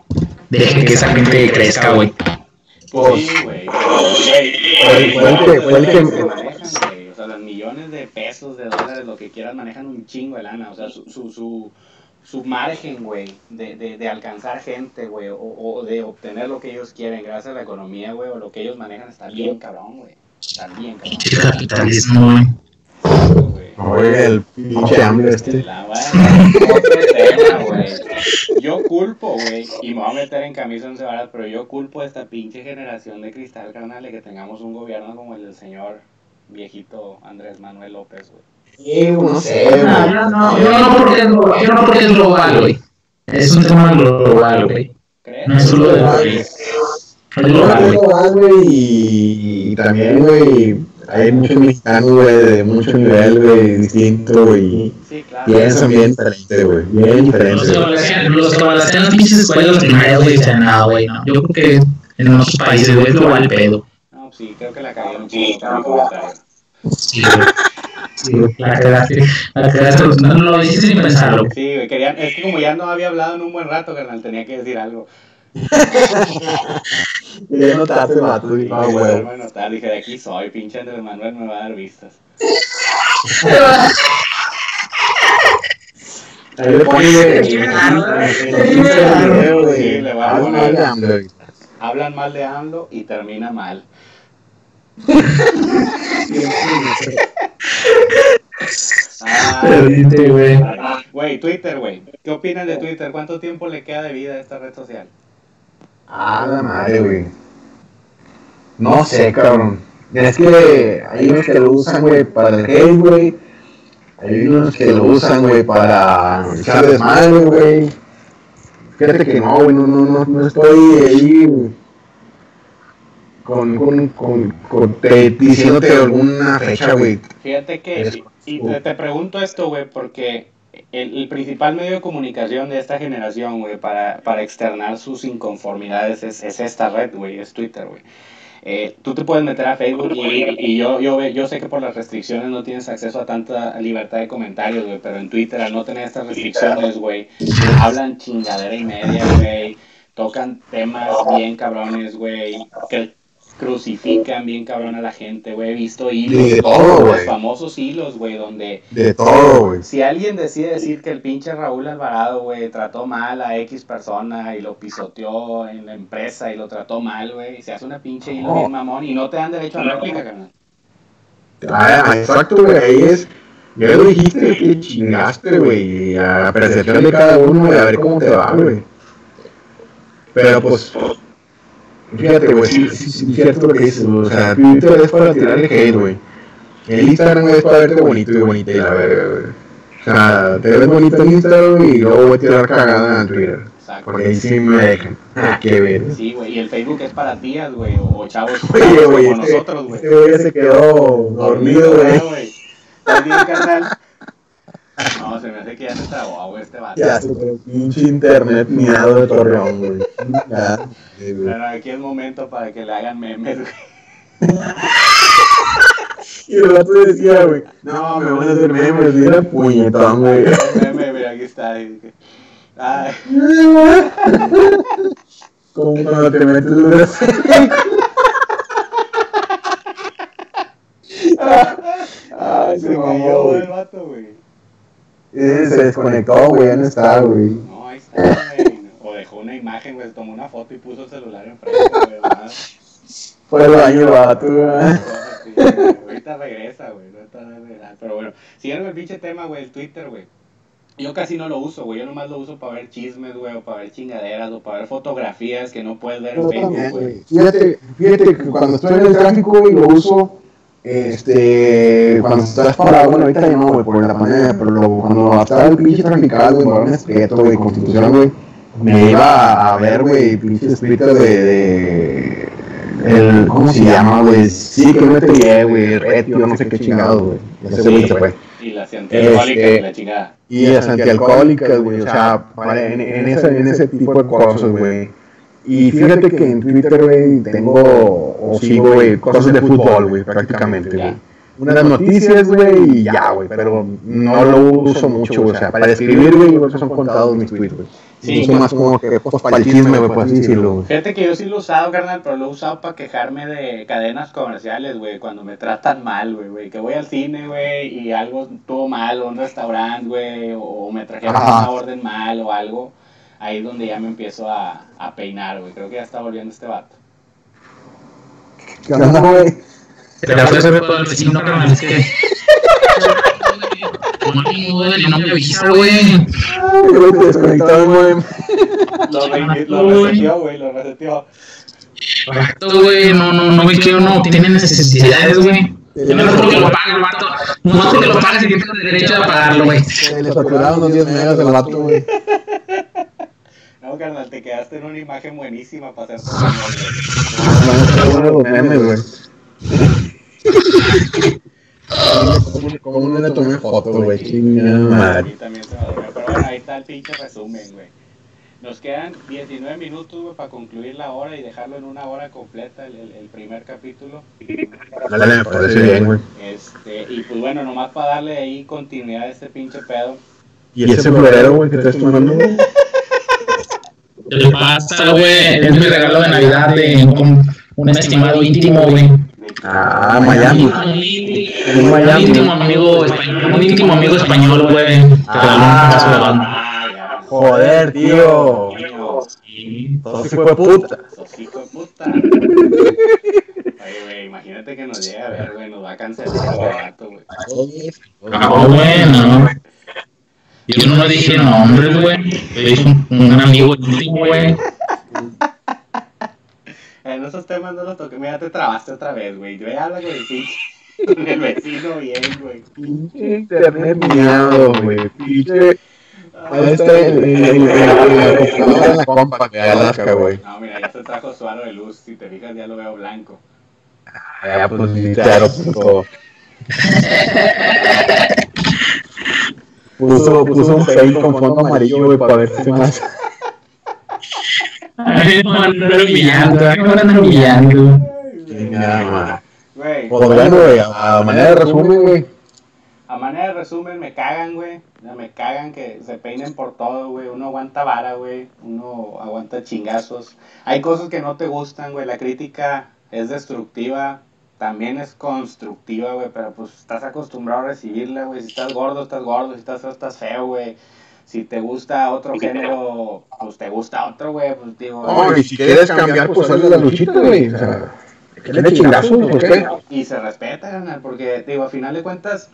deje que esa gente crezca, güey. Pues sí, güey. Fue- el que-. O sea, los millones de pesos, de dólares, lo que quieran, manejan un chingo de lana. O sea, su, su, su, su margen, güey, de, de, de alcanzar gente, güey, o, o de obtener lo que ellos quieren gracias a la economía, güey, o lo que ellos manejan está bien cabrón, güey. Está bien cabrón. Capitalismo, güey. Oye, el pinche hambre este. La bueno, otro tema, güey. Yo culpo, güey, y me voy a meter en camisa once varas, pero yo culpo a esta pinche generación de cristal, carnal, de que tengamos un gobierno como el del señor viejito Andrés Manuel López, güey. No sé, No, güey. yo no, yo no porque es global, yo no porque es global, güey. Es un tema global, güey. ¿Crees? No es solo del país. Es global, güey. global, güey, y, y también, güey, hay muchos mexicanos, güey, de mucho nivel, güey, distinto, güey, Sí, claro. piensan bien diferente, güey, bien diferente, Los que balancean las pinches escuelas primarias, güey, dicen, nada, güey, no. Yo creo que en otros países, güey, es global el pedo. No, pues sí, creo que la con mi comentario. Sí, güey. Sí, la cagaste, la cagaste, no, no lo dijiste sin pensarlo. Sí, güey, querían, es que como ya no había hablado en un buen rato, carnal, tenía que decir algo. Ya notaste, Sí, ah, güey, güey. darme a notar, dije, de aquí soy, pinche Andrés Manuel me va a dar vistas. Ahí le güey, a poner. güey. Hablan mal de AMLO y termina mal. Ah, Perdiste, güey. Güey, Twitter, güey. ¿Qué opinan de Twitter? ¿Cuánto tiempo le queda de vida a esta red social? Ah, la madre, güey. No sé, cabrón. Es que hay unos que lo usan, güey, para el hate, güey. Hay unos que lo usan, güey, para echar desmadre, güey. Fíjate que no, güey, no, no, no, no estoy ahí güey, con, con, con, con te- diciéndote alguna fecha, güey. Fíjate que, Es- y y te, te pregunto esto, güey, porque el, principal medio de comunicación de esta generación, güey, para, para externar sus inconformidades es, es esta red, güey, es Twitter, güey. Eh, tú te puedes meter a Facebook y, y yo, yo, yo sé que por las restricciones no tienes acceso a tanta libertad de comentarios, güey, pero en Twitter al no tener estas restricciones, güey, hablan chingadera y media, güey, tocan temas bien cabrones, güey, crucifican bien cabrón a la gente, güey, he visto hilos, De los- todo, los famosos hilos, güey, donde De todo, güey. si alguien decide decir que el pinche Raúl Alvarado, güey, trató mal a X persona y lo pisoteó en la empresa y lo trató mal, güey, se hace una pinche hilo bien mamón y no te dan derecho a réplica, carnal. Ah, exacto, güey, ahí es. Ya lo dijiste, que chingaste, güey, a la percepción de cada uno, güey, a ver cómo te va, güey. Pero pues, fíjate, güey, sí, sí, cierto lo que dices, güey, o sea, Twitter es para tirar el hate, güey. El Instagram es para verte bonito y bonita y la verga, güey. O sea, te ves bonito en Instagram y luego voy a tirar cagada en Twitter. Exacto. Porque ahí sí me dejan. Ah, qué ver. Sí, güey, y el Facebook es para tías, güey, o chavos, Oye, como este, nosotros, güey. este güey ya se quedó dormido, ¿verdad, güey. ¿Estás bien, carnal? No, se me hace que ya se trabó, güey, este vato. Ya, super pinche internet miado de Torreón, güey. Ya, sí, güey. Pero aquí es momento para que le hagan memes, güey. Y el vato decía, güey, no, me van a hacer memes, y era puñetón, güey. Meme, mira, aquí está. Ay, Como cuando te metes en una Ay, se se cayó el vato, güey. Eh, Se desconectó, güey, ya no está, güey. No, ahí está, güey. O dejó una imagen, güey, tomó una foto y puso el celular enfrente, güey. Fue el baño el vato, güey. Ahorita regresa, güey. ahorita regresa. Pero bueno, siguiendo el pinche tema, güey, el Twitter, güey. Yo casi no lo uso, güey. Yo nomás lo uso para ver chismes, güey, o para ver chingaderas, o para ver fotografías que no puedes ver en Facebook, güey. Fíjate, fíjate que cuando estoy en el tráfico, güey, lo uso. Este, cuando estás parado, bueno, ahorita ya no, güey, por la pandemia, pero lo- cuando estaba el pinche traficado, güey, Morón Espeto, güey, Constitución, güey, me iba a, ver, güey, pinches Twitter de, de, el, ¿cómo se llama, güey? Sí, que no te llegué, güey, Retio, no sé qué chingado, güey. Ese güey se fue. Y las antialcohólicas Este, y la chingada. Y las antialcohólicas, güey, o sea, en, en, ese, en ese tipo de cosas, güey. Y fíjate que en Twitter, güey, tengo o sigo, güey, cosas de fútbol, güey, prácticamente, güey. Unas noticias, güey, y ya, güey, pero no lo uso mucho, güey, o sea, para escribir, güey, son contados mis tweets, güey. Sí, uso más como que, pues, para el chisme, güey, por así decirlo, güey. Fíjate que yo sí lo he usado, carnal, pero lo he usado para quejarme de cadenas comerciales, güey, cuando me tratan mal, güey, güey, que voy al cine, güey, y algo estuvo mal, o un restaurante, güey, o me trajeron Ajá. una orden mal o algo, ahí es donde ya me empiezo a, a peinar, güey, creo que ya está volviendo este vato. ¿Qué onda, güey? Te la hacer todo el vecino, carnal, es que. No, me avisa, güey. Ay, güey, te desconectaron, güey. Lo, re- lo reseteó, güey, lo reseteó. Exacto, güey, no, no, no, güey, que uno tiene necesidades, güey. Yo no por qué lo paga el vato. No sé que lo pagas y tienes el derecho de pagarlo, güey. Se le saturaron unos 10 megas del vato, güey. No, carnal, te quedaste en una imagen buenísima para hacer memes, güey. ¿Cómo no le tomé foto, güey? Chingada madre. Y también se me durmió. Pero bueno, ahí está el pinche resumen, güey. Nos quedan 19 minutos, güey, para concluir la hora y dejarlo en una hora completa el, el- el primer capítulo. Dale, me parece bien, güey. Este, y pues bueno, nomás para darle ahí continuidad a este pinche pedo. ¿Y ese florero, güey, que estás tomando? güey? ¿Qué pasa, güey? Es mi regalo de Navidad de un, un estimado íntimo, güey. Ah, Miami. Un Miami. íntimo amigo español, un íntimo amigo español, güey. Que regaló un pedazo de banda. Ah. Joder, tío. Entonces fue puta. hijo de puta. Oye, güey, imagínate que nos llegue a ver, güey, nos va a cancelar el rato, güey. Ah, bueno. Yo no dije nombres, güey. Yo dije un, un amigo íntimo, güey. En esos temas no los toqué. Mira, te trabaste otra vez, güey. Ve, habla con el pinche. Con el vecino bien, güey. Pinche internet miado, güey. Pinche. Ahí está el, el, el, el, el computadora en la compa de Alaska, güey. No, mira, ya se trajo su aro de luz. Si te fijas, ya lo veo blanco. Ah, pues. Puso, puso un fail con fondo amarillo, güey, para ver si más. Ay, a andar humillando, humillando. Güey, Pues bueno, güey, a manera de resumen, güey. a manera de resumen, me cagan, güey. Me cagan que se peinen por todo, güey. Uno aguanta vara, güey. Uno aguanta chingazos. Hay cosas que no te gustan, güey. La crítica es destructiva. También es constructiva, güey. Pero pues estás acostumbrado a recibirla, güey. Si estás gordo, estás gordo. Si estás feo, estás feo, güey. Si te gusta otro género, pues te gusta otro, güey. Pues digo. No, y si quieres cambiar, pues sale la luchita, güey. O sea, que le chingazos, ¿por qué? Y se respeta, carnal, porque, digo, a final de cuentas,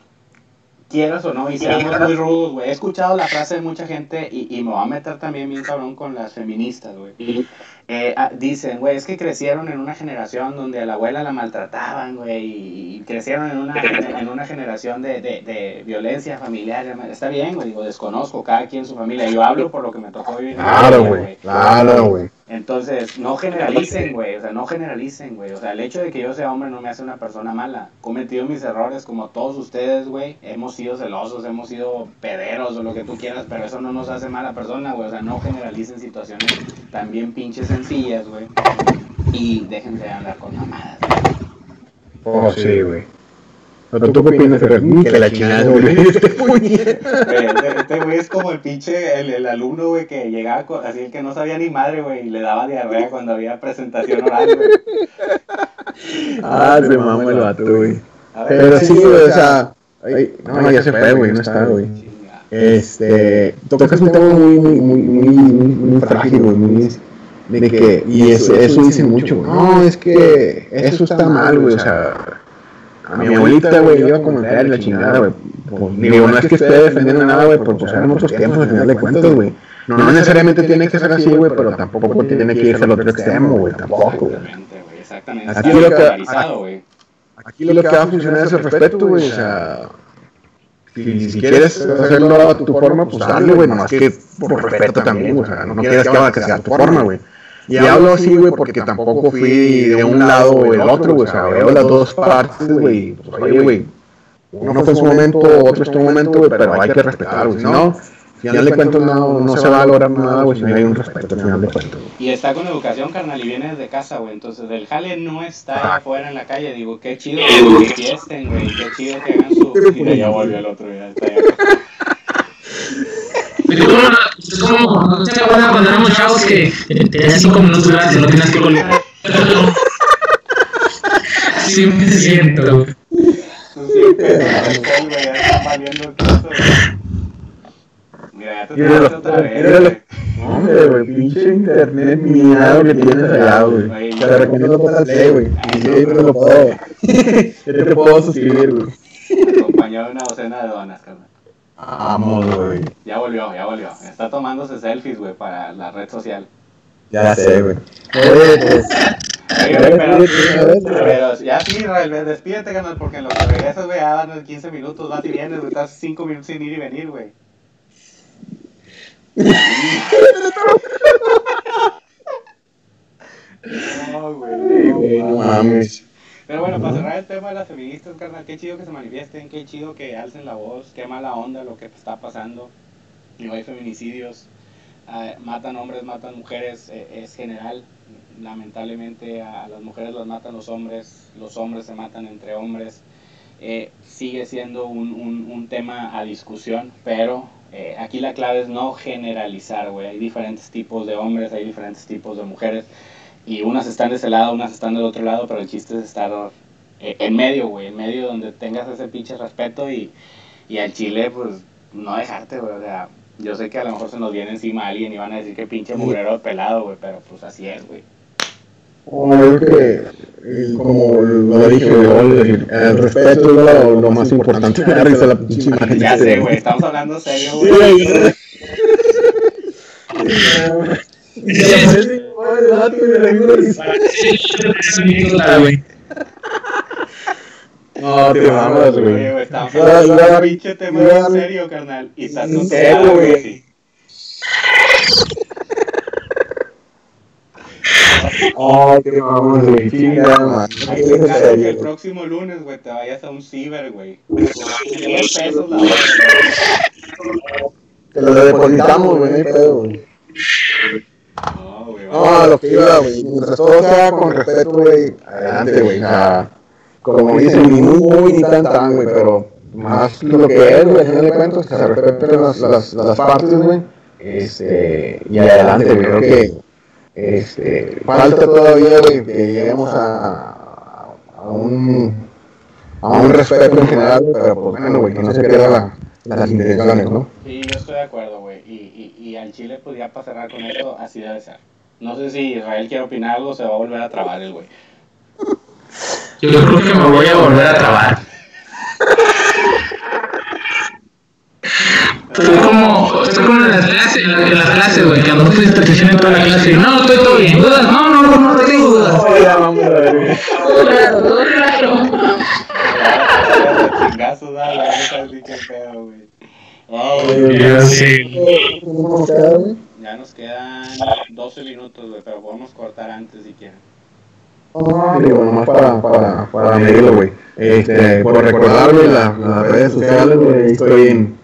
quieras o no, y seamos muy rudos, güey. He escuchado la frase de mucha gente y, y me voy a meter también bien cabrón con las feministas, güey. Eh, ah, dicen, güey, es que crecieron en una generación donde a la abuela la maltrataban, güey, y, y crecieron en una, en una generación de, de, de violencia familiar. Está bien, güey, digo, desconozco cada quien su familia. Yo hablo por lo que me tocó vivir. Claro, güey, claro, güey. Entonces, no generalicen, güey, o sea, no generalicen, güey. O sea, el hecho de que yo sea hombre no me hace una persona mala. Cometido mis errores como todos ustedes, güey. Hemos sido celosos, hemos sido pederos o lo que tú quieras, pero eso no nos hace mala persona, güey. O sea, no generalicen situaciones también pinches sencillas, güey. Y dejen de andar con mamadas. Oh, sí, güey. Pero tú qué opinas, Fer? Ni que la chingada, güey. Este. Güey, Este güey es como el pinche, el, el alumno, güey, que llegaba con- así el que no sabía ni madre, güey, y le daba diarrea cuando había presentación oral, güey. Ah, se mama el vato, güey. Pero sí, güey, o sea. ay, no, ya se fue, güey, no está, güey. Este. Tocas un tema muy, muy, muy, muy, muy, muy frágil, güey. Muy. De que. Y eso, eso dicen mucho, güey. No, es que. Eso está mal, güey, o sea. A mi abuelita, güey, iba como el y la chingada, güey. Pues, digo, no es que esté defendiendo nada, güey, pues eran otros tiempos al final de cuentas, güey. No, necesariamente tiene que ser así, güey, pero tampoco tiene que irse al otro extremo, güey, tampoco, güey. Exactamente, Aquí lo que, aquí lo que va a funcionar es el respeto, güey, o sea... Si, si, quieres hacerlo a tu forma, pues dale, güey, nomás que por respeto también, o sea, no, quieras que haga que sea a tu forma, güey. Y hablo así, güey, porque tampoco fui de un lado o del otro, güey, o sea, veo las dos partes, güey, pues, oye, güey, uno fue en su momento, otro está en su momento, güey, pero hay que respetar, güey, si no final de cuentas no, no se va a lograr nada, güey, si no hay un respeto al final de cuentas. Y está con educación, carnal, y viene desde casa, güey. Entonces, el jale no está afuera en la calle. Digo, qué chido que fiesten, güey. Qué chido que hagan su... Y ya volvió el otro, ya está Es como, ¿no se acuerdan cuando éramos chavos que tenías cinco minutos gratis, no tienes que volver? Así me siento, te. Hombre, güey, pinche internet miado que tienes allá, güey. Te recomiendo total play, güey. Yo te lo puedo. Yo te puedo suscribir, güey. Acompañado de una docena de donas, carnal. Vamos, güey. Ya volvió, ya volvió. Está tomándose selfies, güey, para la red social. Ya sé, güey. Oye, pues. Pero, pero ya sí, Israel, despídete, carnal, porque en lo que regresas, güey, ya dan 15 minutos, vas y vienes, güey, estás 5 minutos sin ir y venir, güey. No, güey. güey, no mames. Pero bueno, para cerrar el tema de las feministas, carnal, qué chido que se manifiesten, qué chido que alcen la voz, qué mala onda lo que está pasando. No hay feminicidios, eh, matan hombres, matan mujeres, eh, es general. Lamentablemente a las mujeres las matan los hombres, los hombres se matan entre hombres. Eh, sigue siendo un, un, un tema a discusión, pero eh, aquí la clave es no generalizar, güey. Hay diferentes tipos de hombres, hay diferentes tipos de mujeres. Y unas están de ese lado, unas están del otro lado, pero el chiste es estar eh, en medio, güey. En medio donde tengas ese pinche respeto y, y al chile, pues, no dejarte, güey. O sea, yo sé que a lo mejor se nos viene encima alguien y van a decir que pinche mugrero pelado, güey. Pero pues así es, güey. Como que, como lo dije, güey, el, el respeto es lo, lo más importante. La pinche imagen. Ya sé, güey. Estamos hablando serio, Sí, güey. una risa. güey. No, te Oye, güey. estamos hablando de pinche tema serio, carnal. Y estás tu güey. Oh, te mamas, güey. Man. Ay, me en encanta que el próximo lunes, güey, te vayas a un ciber, güey. 10 pesos la hora, güey. Te lo depositamos, güey, no hay pedo, güey. No, a lo que iba, güey. Mientras todo sea con respeto, güey, adelante, güey. O sea, como dicen, ni muy, muy, ni tan, tan, güey, pero más lo que es, güey, al final de cuentas, que se respeten las, las, las partes, güey. Este, y adelante, güey. Creo que, este, falta todavía, güey, que lleguemos a, a un, a un respeto en general, pero pues bueno, güey, que no se pierdan la, las intenciones, ¿no? Sí, yo estoy de acuerdo, güey. Y, y, y al Chile, pues ya para cerrar con esto, así debe ser. No sé si Israel quiere opinar algo, se va a volver a trabar el güey. Yo creo que me voy a volver a trabar. Estoy como, estoy como en las clases, en, la- en las clases, güey, que a nosotros te atención en toda la clase. y, No, estoy todo bien. ¿Dudas? No, no, no, no tengo dudas. ya vamos a ver, güey. Todo claro, todo claro. Chingazos, dale, así que pedo, güey. Oh, Yo sí. Ya nos quedan 12 minutos, güey, pero podemos cortar antes si quieren. Ah, digo, nomás para, para, para medirlo, güey. Este, por recordarle las, las redes sociales, güey, estoy en,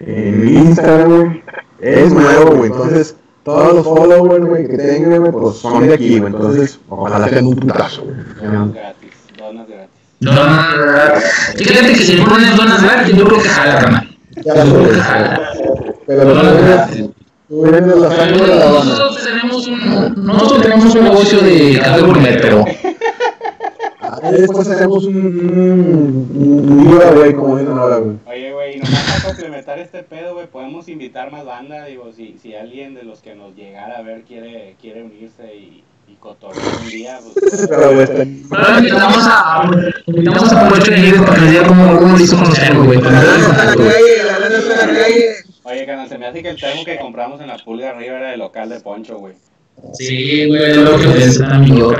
en Instagram, güey. Es nuevo, güey, entonces todos los followers, güey, que tengan, güey, pues son de aquí, güey. Entonces, ojalá sean un putazo, güey. Donas gratis, donas gratis. Donas. Fíjate que si pones donas gratis, yo creo que jala, carnal. Ya Yo lo creo que jala. Pero Donas gratis. La sangre de la. Nosotros tenemos un, nosotros tenemos un negocio de café gourmet, pero después hacemos un, un, un giveaway, como dicen ahora, güey. Oye, güey, y nomás para complementar este pedo, güey, podemos invitar más banda, digo, si, si alguien de los que nos llegara a ver quiere, quiere unirse y, y cotorreo un día, pues. Pero, güey, está- Ahora invitamos a, invitamos a Poncho Benítez para que nos diga cómo, cómo lo hizo conocer, güey. Para darle contacto, güey. Oye, canal, se me hace que el termo que compramos en la pulga arriba era del local de Poncho, güey. Sí, güey, lo que pensé también yo.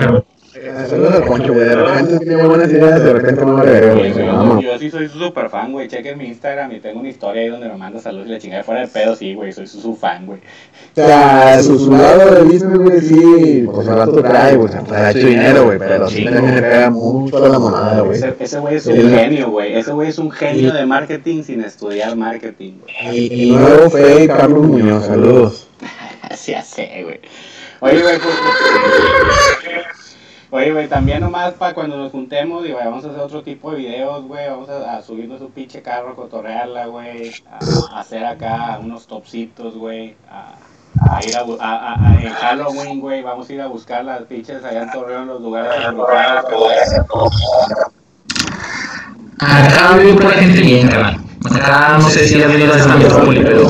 Saludos al Poncho, güey. De repente tiene buenas ideas, de repente no vale güey. Yo, sí soy súper fan, güey. Chequen mi Instagram y tengo una historia ahí donde me manda saludos y la chingada fuera de pedo, sí, güey. Soy su, fan, güey. O sea, su, lado de business, güey, sí, pues el vato trae, güey, ha hecho dinero, güey, pero sí también le pega mucho a la monada, güey. Ese, güey es un genio, güey. Ese güey es un genio de marketing sin estudiar marketing, güey. Y, nuevo fue Carlos Muñoz, saludos. Así hace, güey. Oye, güey, pues. Oye, güey, también nomás para cuando nos juntemos y vamos a hacer otro tipo de videos, güey. Vamos a, a subirnos un pinche carro, a cotorrearla, güey. A, a hacer acá unos topsitos, güey. A, a ir a, bu- a, a, a- en Halloween, güey. Vamos a ir a buscar las pinches allá en Torreón, los lugares güey. Acá vive pura gente bien, cabrón. Acá no sé si has venido a esta metrópoli, pero.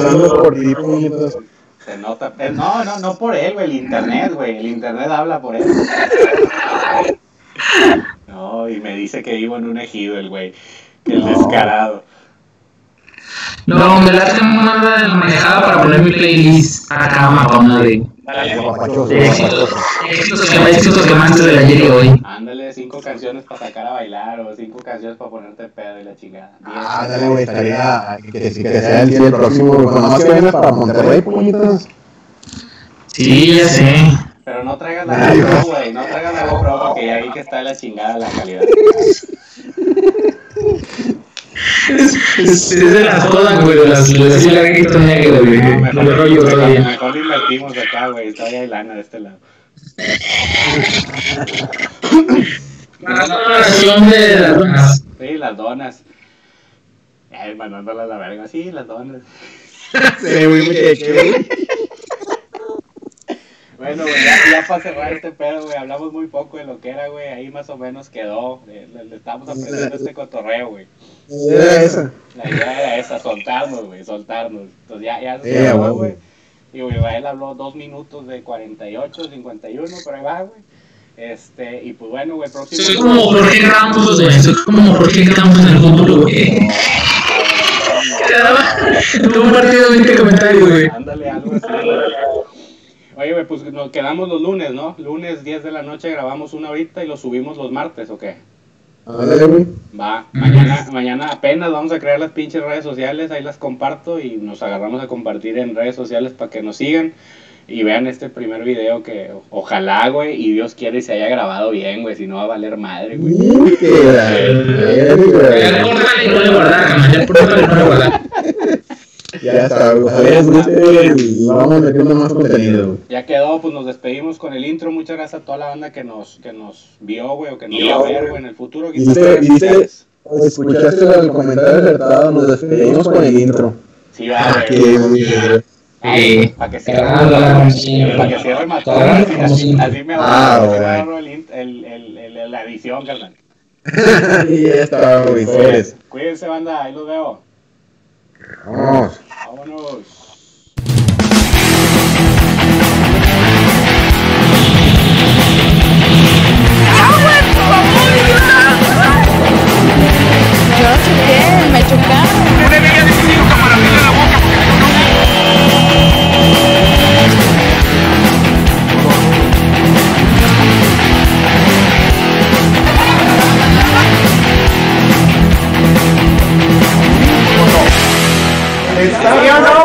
Se nota. no, no, no por él, güey. El internet, güey. El internet habla por él. No, y me dice que vivo en un ejido, el güey. Que el descarado. No, me late más la manejada para poner mi playlist acá, matona de Papachoso, de éxitos. Éxitos que éxitos que manches de ayer y hoy. Ándale, cinco canciones para sacar a bailar o cinco canciones para ponerte pedo y la chingada. Diez Ah, güey, estaría que, que, que sea el día del próximo, güey, cuando más que vengas para Monterrey, puñetas. Sí, ya sé. Pero no traigas la GoPro, güey. No traigas la GoPro porque ya vi que está de la chingada la calidad. Es, es, es de las todas, güey, de las de así larguito negro, güey. Me rollo mejor, todavía. mejor invertimos acá, güey. Todavía hay lana de este lado. La oración de las donas. Sí, las donas. Ay, mandándolas a la verga. Sí, las donas. Sí, güey, muchacho, güey. Bueno, güey, ya, ya para cerrar este pedo, güey, hablamos muy poco de lo que era, güey, ahí más o menos quedó, le, le- le estamos aprendiendo este cotorreo, güey. Era esa. La idea era esa, soltarnos, güey, soltarnos. Entonces ya, ya se Sí, acabó, güey. güey. Y güey, Israel habló dos minutos de 48, 51, por ahí va, güey. Este, y pues bueno, güey, próximo... Soy como Jorge Ramos, güey. Soy como Jorge Ramos en el fútbol, güey. Tuve un partido de 20 comentarios, güey. Ándale, algo así, güey. Oye, güey, pues nos quedamos los lunes, ¿no? Lunes 10 de la noche grabamos una horita y lo subimos los martes, ¿o qué? Güey. Va, mañana, mañana apenas vamos a crear las pinches redes sociales, ahí las comparto y nos agarramos a compartir en redes sociales para que nos sigan y vean este primer video que ojalá, güey, y Dios quiere y se haya grabado bien, güey, si no va a valer madre, güey. Ya güey. córtale y no le guardar. Ya córtale y no le guardar. Ya está, güey. Vamos metiendo más contenido, güey. Ya quedó, pues nos despedimos con el intro. Muchas gracias a toda la banda que nos, que nos vio, güey, o que nos va a ver, güey, en el futuro. Están ¿Viste. Escuchaste el comentario acertado, nos despedimos con el intro. Sí, va, Ah, güey. Para que cierre, para que cierre Así, así, me Ah, ahorro, así me güey. ahorro el, int- el, el, el- la edición, carnal. Y ya está, güey. Cuídense, banda, ahí los veo. Vamos. Vámonos. Yo choqué, me chocaron. ¿Está?